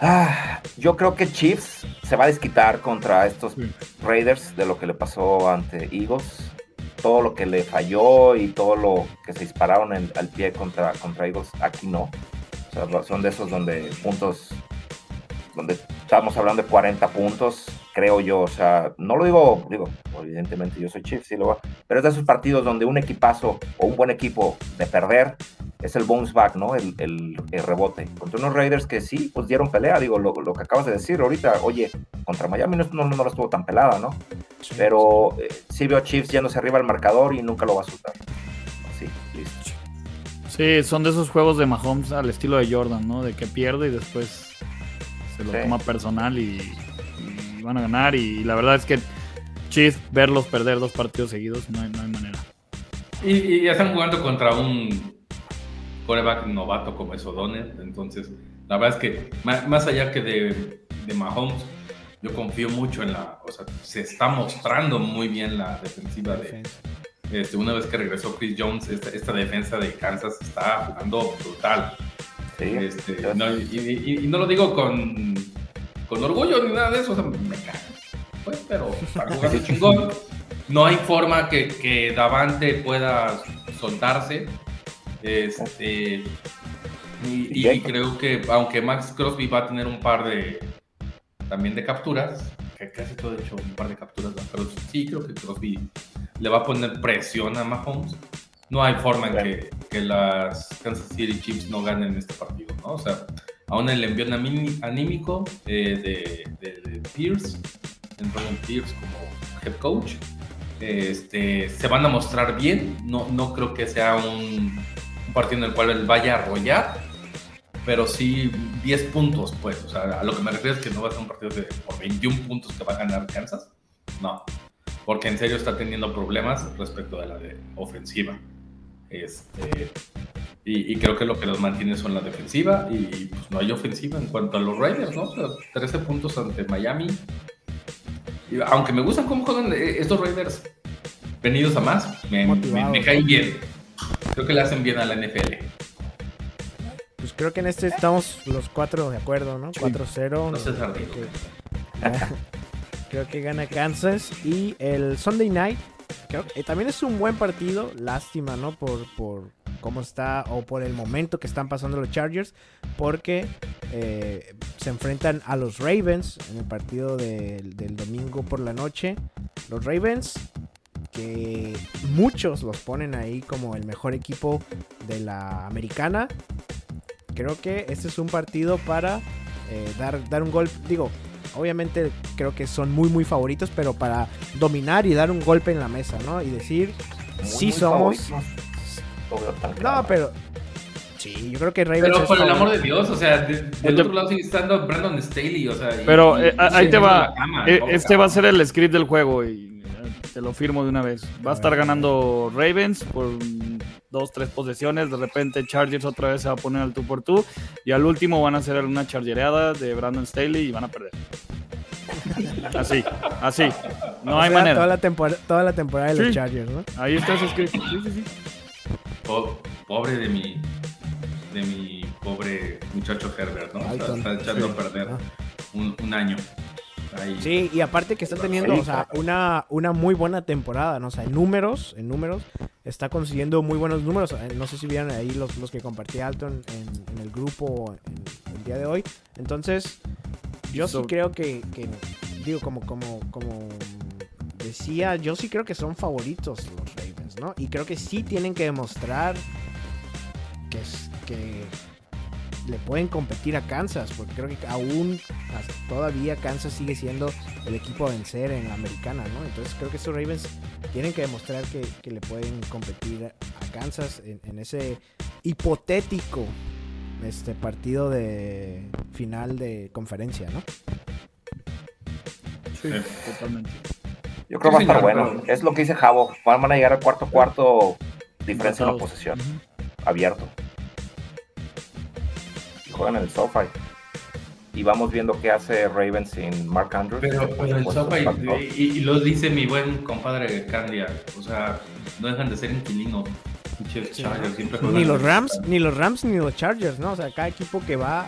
[SPEAKER 3] Ah, yo creo que Chiefs se va a desquitar contra estos Raiders de lo que le pasó ante Eagles todo lo que le falló y todo lo que se dispararon en, al pie contra, contra Eagles, aquí no. O sea, son de esos donde puntos, donde estamos hablando de 40 puntos, creo yo. O sea, no lo digo, digo, evidentemente yo soy Chiefs, sí lo va, pero es de esos partidos donde un equipazo o un buen equipo de perder es el bounce back, ¿no? El, el, el, rebote. Contra unos Raiders que sí, pues dieron pelea, digo, lo, lo que acabas de decir ahorita, oye, contra Miami no, no, no estuvo tan pelada, ¿no? Sí, Pero eh, sí veo a Chiefs yéndose arriba al marcador y nunca lo va a soltar. Así, listo.
[SPEAKER 4] Sí, son de esos juegos de Mahomes al estilo de Jordan, ¿no? De que pierde y después se lo sí. toma personal y, y, van a ganar. Y la verdad es que Chiefs, verlos perder dos partidos seguidos, no hay, no hay manera.
[SPEAKER 5] Y, y ya están jugando contra un coreback novato como es O'Donnell. Entonces, la verdad es que más, más allá que de, de, Mahomes, yo confío mucho en la. O sea, se está mostrando muy bien la defensiva de. Este, una vez que regresó Chris Jones, esta, esta, defensa de Kansas está jugando brutal.
[SPEAKER 3] Sí,
[SPEAKER 5] este, no, y, y, y, no lo digo con, con orgullo ni nada de eso, o sea, me cae. Pues, pero jugar chingón. No hay forma que, que Davante pueda soltarse este, y, y, creo que aunque Max Crosby va a tener un par de también de capturas, casi todo hecho un par de capturas, pero sí creo que Crosby le va a poner presión a Mahomes. No hay forma en que, que, las Kansas City Chiefs no ganen este partido, ¿no? O sea, aún el envío anímico eh, de, de, Pierce, en Pierce como head coach, este, se van a mostrar bien. No, no creo que sea un, un partido en el cual él vaya a arrollar, pero sí 10 puntos, pues. O sea, a lo que me refiero es que no va a ser un partido de por 21 puntos que va a ganar Kansas. No, porque en serio está teniendo problemas respecto de la de ofensiva. Este, y, creo que lo que los mantiene son la defensiva y pues no hay ofensiva en cuanto a los Raiders, ¿no? O sea, 13 puntos ante Miami. Y, aunque me gustan cómo juegan eh, estos Raiders venidos a más, me, me caen bien. Creo que le hacen bien a la NFL.
[SPEAKER 2] Pues creo que en este estamos los cuatro de acuerdo, ¿no? 4-0.
[SPEAKER 5] No sé
[SPEAKER 2] creo que gana Kansas. Y el Sunday Night, creo que también es un buen partido. Lástima, ¿no? Por, por cómo está o por el momento que están pasando los Chargers. Porque eh, se enfrentan a los Ravens en el partido del domingo por la noche. Los Ravens que muchos los ponen ahí como el mejor equipo de la americana. Creo que este es un partido para eh, dar, dar un gol. Digo, obviamente creo que son muy, muy favoritos, pero para dominar y dar un golpe en la mesa, ¿no? Y decir, sí somos. No, pero. Sí, yo creo que Ravens.
[SPEAKER 5] Pero por el amor de Dios, o sea, del otro lado sigue estando Brandon Staley, o sea.
[SPEAKER 4] Pero eh, ahí te va. Eh, este va a ser el script del juego y te lo firmo de una vez. Va a estar ganando Ravens por dos, tres posesiones. De repente Chargers otra vez se va a poner al tú por tú. Y al último van a hacer una chargereada de Brandon Staley y van a perder. Así, así. No hay manera.
[SPEAKER 2] Toda la, temporada, toda la temporada de los Chargers, ¿no?
[SPEAKER 4] Ahí está ese script. Sí, sí, sí.
[SPEAKER 5] Pobre de mi, de mi pobre muchacho Herbert, ¿no? está echando a perder un, un año.
[SPEAKER 2] Sí, y aparte que está teniendo o sea, una, una muy buena temporada, ¿no? O sea, en números, en números, está consiguiendo muy buenos números. Eh, no sé si vieron ahí los, los que compartí Alton en, el grupo en, el día de hoy. Entonces, yo sí creo que, digo, como, como, como decía, yo sí creo que son favoritos los Ravens, ¿no? Y creo que sí tienen que demostrar que, que le pueden competir a Kansas, porque creo que aún todavía Kansas sigue siendo el equipo a vencer en la americana, ¿no? Entonces creo que estos Ravens tienen que demostrar que, le pueden competir a Kansas en, ese hipotético este partido de final de conferencia, ¿no?
[SPEAKER 4] Sí, totalmente.
[SPEAKER 3] Yo creo que va a estar bueno. Es lo que dice Javo. Van a llegar al cuarto cuarto, diferencia en la posesión. Abierto juegan en el SoFi. Y vamos viendo qué hace Ravens sin Mark Andrews.
[SPEAKER 5] Pero, el SoFi, y, lo dice mi buen compadre Candia, o sea, no dejan de ser inquilinos.
[SPEAKER 2] ni los Rams, ni los Rams ni los Chargers, ¿no? O sea, cada equipo que va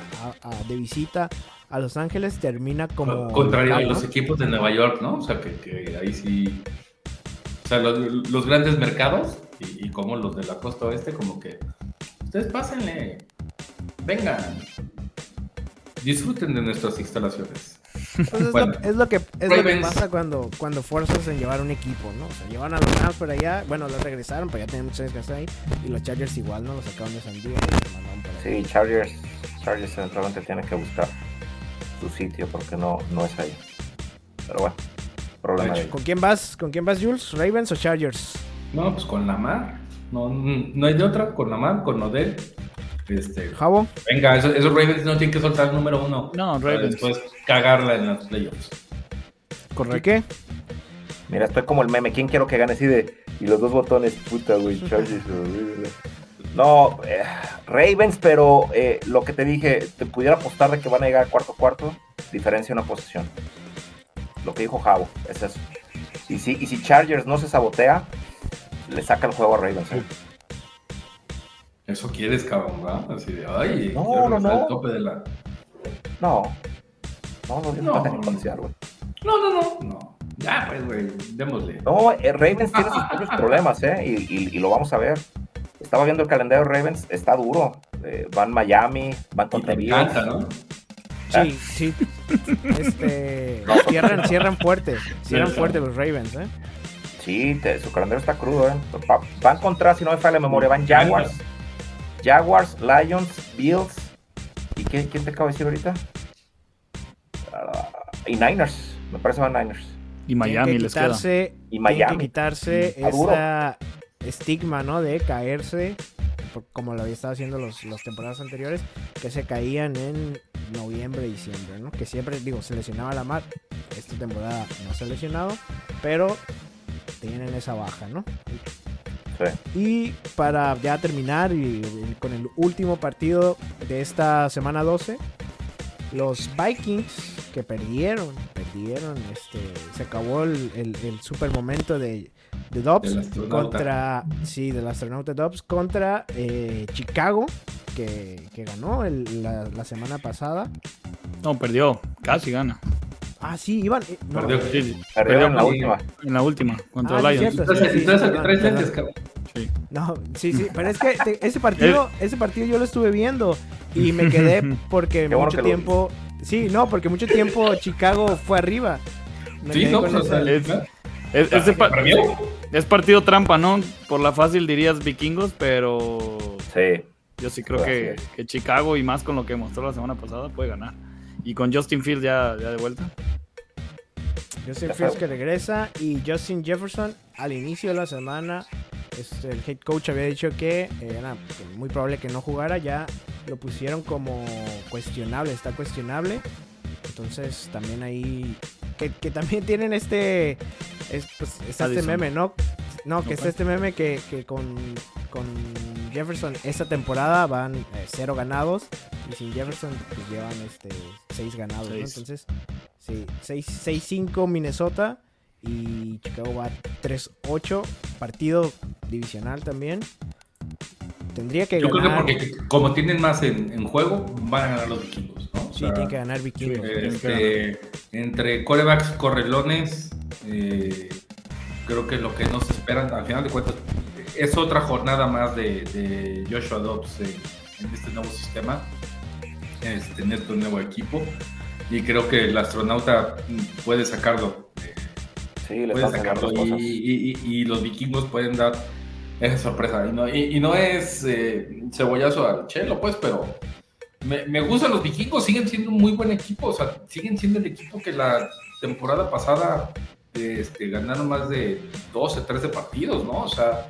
[SPEAKER 2] de visita a Los Ángeles termina como.
[SPEAKER 5] Contrario a los equipos de Nueva York, ¿no? O sea, que, ahí sí. O sea, los, grandes mercados y, y, como los de la costa oeste, como que. Ustedes pásenle vengan, disfruten de nuestras instalaciones.
[SPEAKER 2] es, lo, que, pasa cuando, cuando fuerzas en llevar un equipo, ¿no? O sea, llevan a los Rams por allá, bueno, los regresaron, pero ya tienen muchos años que ahí, y los Chargers igual, ¿no? Los sacaron de San Diego
[SPEAKER 3] Sí, Chargers, Chargers eventualmente tiene que buscar su sitio porque no, no es ahí. Pero bueno, problema
[SPEAKER 2] ¿Con quién vas? ¿Con quién vas, Jules? ¿Ravens o Chargers?
[SPEAKER 5] No, pues con Lamar. No, no hay de otra, con Lamar, con Odell. Este,
[SPEAKER 2] Jabo.
[SPEAKER 5] Venga, esos, Ravens no tienen que soltar el número uno.
[SPEAKER 4] No, Ravens.
[SPEAKER 5] Después cagarla en los playoffs.
[SPEAKER 2] ¿Correcto? ¿Qué?
[SPEAKER 3] Mira, estoy como el meme. ¿Quién quiero que gane así de. Y los dos botones, puta, güey. no, eh, Ravens, pero eh, lo que te dije, te pudiera apostar de que van a llegar a cuarto cuarto, diferencia una posición. Lo que dijo Javo, es eso. Y si, y si Chargers no se sabotea, le saca el juego a Ravens. ¿eh?
[SPEAKER 5] Eso quieres, cabrón, ¿verdad? Así de, ay,
[SPEAKER 3] no, no, no.
[SPEAKER 5] El tope de la...
[SPEAKER 3] No. No, no, no, no, güey.
[SPEAKER 5] No, no, no, no. Ya, pues, güey, démosle.
[SPEAKER 3] No, eh, Ravens tiene sus propios problemas, ¿eh? Y, y, lo vamos a ver. Estaba viendo el calendario de Ravens, está duro. Eh, van Miami, van contra
[SPEAKER 5] Bills. ¿no?
[SPEAKER 2] Sí, sí. este, cierran, cierran fuerte. Cierran fuerte los Ravens, ¿eh?
[SPEAKER 3] Sí, te- su calendario está crudo, ¿eh? Va- Van contra, si no me falla la memoria, van Jaguars, Jaguars, Lions, Bills. ¿Y qué, quién te acabo de decir ahorita? Ah, y Niners, me parece van Niners.
[SPEAKER 4] Y Miami
[SPEAKER 2] que
[SPEAKER 4] les queda.
[SPEAKER 2] quitarse,
[SPEAKER 3] Y
[SPEAKER 2] tienen
[SPEAKER 3] Miami.
[SPEAKER 2] que quitarse esa estigma, ¿no? De caerse, como lo había estado haciendo los, las temporadas anteriores, que se caían en noviembre, diciembre, ¿no? Que siempre, digo, se lesionaba la mar. Esta temporada no se ha lesionado, pero tienen esa baja, ¿no?
[SPEAKER 3] Sí.
[SPEAKER 2] Y para ya terminar y, y con el último partido de esta semana 12, los Vikings que perdieron, perdieron, este, se acabó el, el- el super momento de, de Dobbs contra, sí, del astronauta Dobbs contra eh, Chicago, que, que ganó el- la, la semana pasada.
[SPEAKER 4] No, perdió. Casi gana.
[SPEAKER 2] Ah, sí, iban. eh, no,
[SPEAKER 5] Perdió.
[SPEAKER 4] Sí, sí.
[SPEAKER 3] Perdieron en la
[SPEAKER 5] Sí.
[SPEAKER 3] última.
[SPEAKER 4] En la última, contra
[SPEAKER 2] Ah, sí,
[SPEAKER 4] Lions.
[SPEAKER 2] cierto.
[SPEAKER 5] Entonces,
[SPEAKER 2] sí,
[SPEAKER 5] entonces el que
[SPEAKER 2] perdón,
[SPEAKER 5] traes
[SPEAKER 2] perdón.
[SPEAKER 5] lentes, cabrón.
[SPEAKER 4] Sí.
[SPEAKER 2] No, sí, sí, pero es que te- ese partido, ese partido yo lo estuve viendo y me quedé porque
[SPEAKER 3] Qué bueno
[SPEAKER 2] mucho
[SPEAKER 3] que lo
[SPEAKER 2] tiempo, sí, no, porque mucho tiempo Chicago fue arriba. Me
[SPEAKER 5] Sí, no, pues, o sea,
[SPEAKER 2] esa-
[SPEAKER 4] Es,
[SPEAKER 5] ¿verdad?
[SPEAKER 4] es- es de pa-
[SPEAKER 5] ¿Perdió?
[SPEAKER 4] es partido trampa, ¿no? Por la fácil dirías vikingos, pero
[SPEAKER 3] Sí.
[SPEAKER 4] yo sí creo que, que Chicago y más con lo que mostró la semana pasada puede ganar. Y con Justin Fields ya, ya de vuelta.
[SPEAKER 2] Justin
[SPEAKER 3] Ya
[SPEAKER 2] Fields que regresa y Justin Jefferson al inicio de la semana, este, el head coach había dicho que eh, era muy probable que no jugara, ya lo pusieron como cuestionable, está cuestionable. Entonces también ahí que, que también tienen este es, pues, está este
[SPEAKER 4] Addison.
[SPEAKER 2] meme, ¿no? No, que está este meme que, que con, con Jefferson esta temporada van eh, cero ganados y sin Jefferson pues llevan este seis ganados, ¿no?
[SPEAKER 4] Seis.
[SPEAKER 2] Entonces, sí, 6-5 Minnesota y Chicago va 3-8, partido divisional también. Tendría que
[SPEAKER 5] Yo creo que
[SPEAKER 2] ganar.
[SPEAKER 5] porque como tienen más en, en juego, van a ganar los vikingos, ¿no? O
[SPEAKER 2] Sí,
[SPEAKER 5] sea,
[SPEAKER 2] tienen que ganar Vikingos.
[SPEAKER 5] este, entre corebacks correlones, eh, creo que lo que nos esperan, al final de cuentas, es otra jornada más de, de Joshua Dobbs en, en este nuevo sistema, este, en este nuevo equipo. Y creo que el astronauta puede sacarlo. eh,
[SPEAKER 3] Sí,
[SPEAKER 5] puede sacarlo y,
[SPEAKER 3] cosas.
[SPEAKER 5] y- y- y los vikingos pueden dar esa sorpresa. Y no, no es eh, cebollazo al chelo, pues, pero me, me gustan los vikingos, siguen siendo un muy buen equipo, o sea, siguen siendo el equipo que la temporada pasada este, ganaron más de 12, 13 partidos, ¿no? O sea,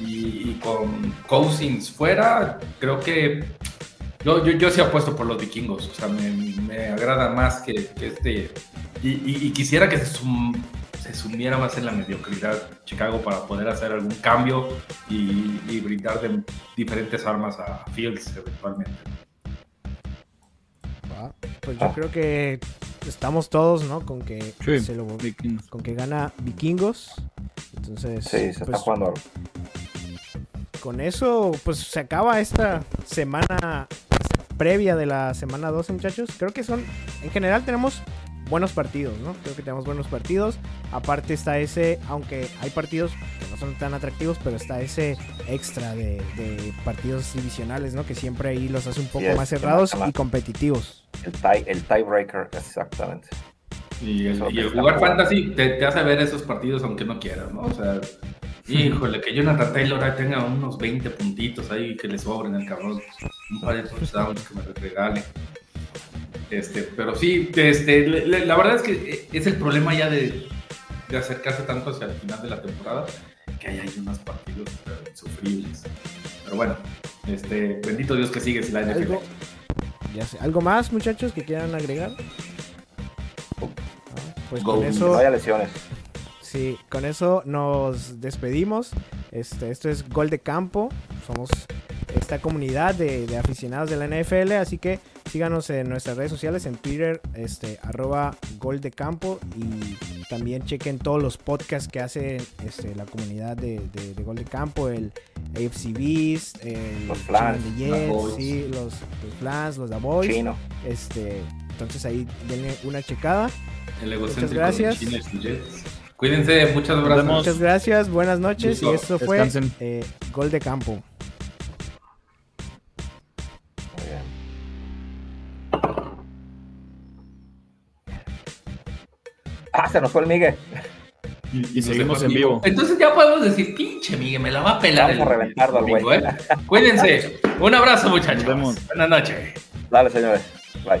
[SPEAKER 5] y, y con Cousins fuera, creo que yo, yo, yo sí apuesto por los vikingos, o sea, me, me agrada más que, que este. Y, y- y quisiera que se, sum- se sumiera más en la mediocridad Chicago para poder hacer algún cambio y, y brindar de diferentes armas a Fields eventualmente.
[SPEAKER 2] Pues yo
[SPEAKER 3] Ah.
[SPEAKER 2] creo que estamos todos, ¿no? Con que
[SPEAKER 4] Sí.
[SPEAKER 2] se lo- con que gana Vikingos. Entonces,
[SPEAKER 3] Sí, se está
[SPEAKER 2] pues,
[SPEAKER 3] jugando algo.
[SPEAKER 2] con eso, pues se acaba esta semana previa de la semana 12, muchachos. Creo que son, en general tenemos buenos partidos, ¿no? Creo que tenemos buenos partidos. Aparte está ese, aunque hay partidos que no son tan atractivos, pero está ese extra de, de partidos divisionales, ¿no? Que siempre ahí los hace un poco más cerrados y competitivos.
[SPEAKER 3] El tie, el tiebreaker, exactamente.
[SPEAKER 5] Y el,
[SPEAKER 3] Eso
[SPEAKER 5] y el jugar fantasy te, te hace ver esos partidos aunque no quieras, ¿no? O sea, híjole, que Jonathan Taylor tenga unos 20 puntitos ahí que le sobren al cabrón. Un par de touchdowns que me regale. Este, pero sí, este, le- le- la verdad es que es el problema ya de, de acercarse tanto hacia el final de la temporada, que hay, hay unos partidos eh, insufribles. Pero bueno, este, bendito Dios que sigues la NFL.
[SPEAKER 2] Algo, ya sé, ¿Algo más, muchachos, que quieran agregar? Pues
[SPEAKER 5] Go.
[SPEAKER 2] con eso
[SPEAKER 3] no haya lesiones.
[SPEAKER 2] Sí, con eso nos despedimos. Este, esto es Gol de Campo. Somos esta comunidad de, de aficionados de la NFL, así que síganos en nuestras redes sociales, en Twitter, este, arroba Gol de Campo y también chequen todos los podcasts que hace este, la comunidad de, de- de Gol de Campo, el AFC Beast, el
[SPEAKER 3] Los
[SPEAKER 2] the
[SPEAKER 5] los
[SPEAKER 2] sí, los, los Flans, los The Boys.
[SPEAKER 3] Chino.
[SPEAKER 2] Este, entonces ahí denle una checada.
[SPEAKER 5] El egocéntrico
[SPEAKER 2] gracias.
[SPEAKER 5] Jets. Cuídense, muchas gracias.
[SPEAKER 2] Muchas gracias, buenas noches. Y esto fue eh, Gol de Campo.
[SPEAKER 3] Ah, se nos fue el Miguel.
[SPEAKER 4] Y, y, seguimos en vivo.
[SPEAKER 5] Entonces ya podemos decir, pinche Miguel, me la va a pelar.
[SPEAKER 3] Vamos el, a reventarlo, güey.
[SPEAKER 5] ¿eh? Cuídense. Un abrazo, muchachos. Buenas noches.
[SPEAKER 3] Dale, señores. Bye.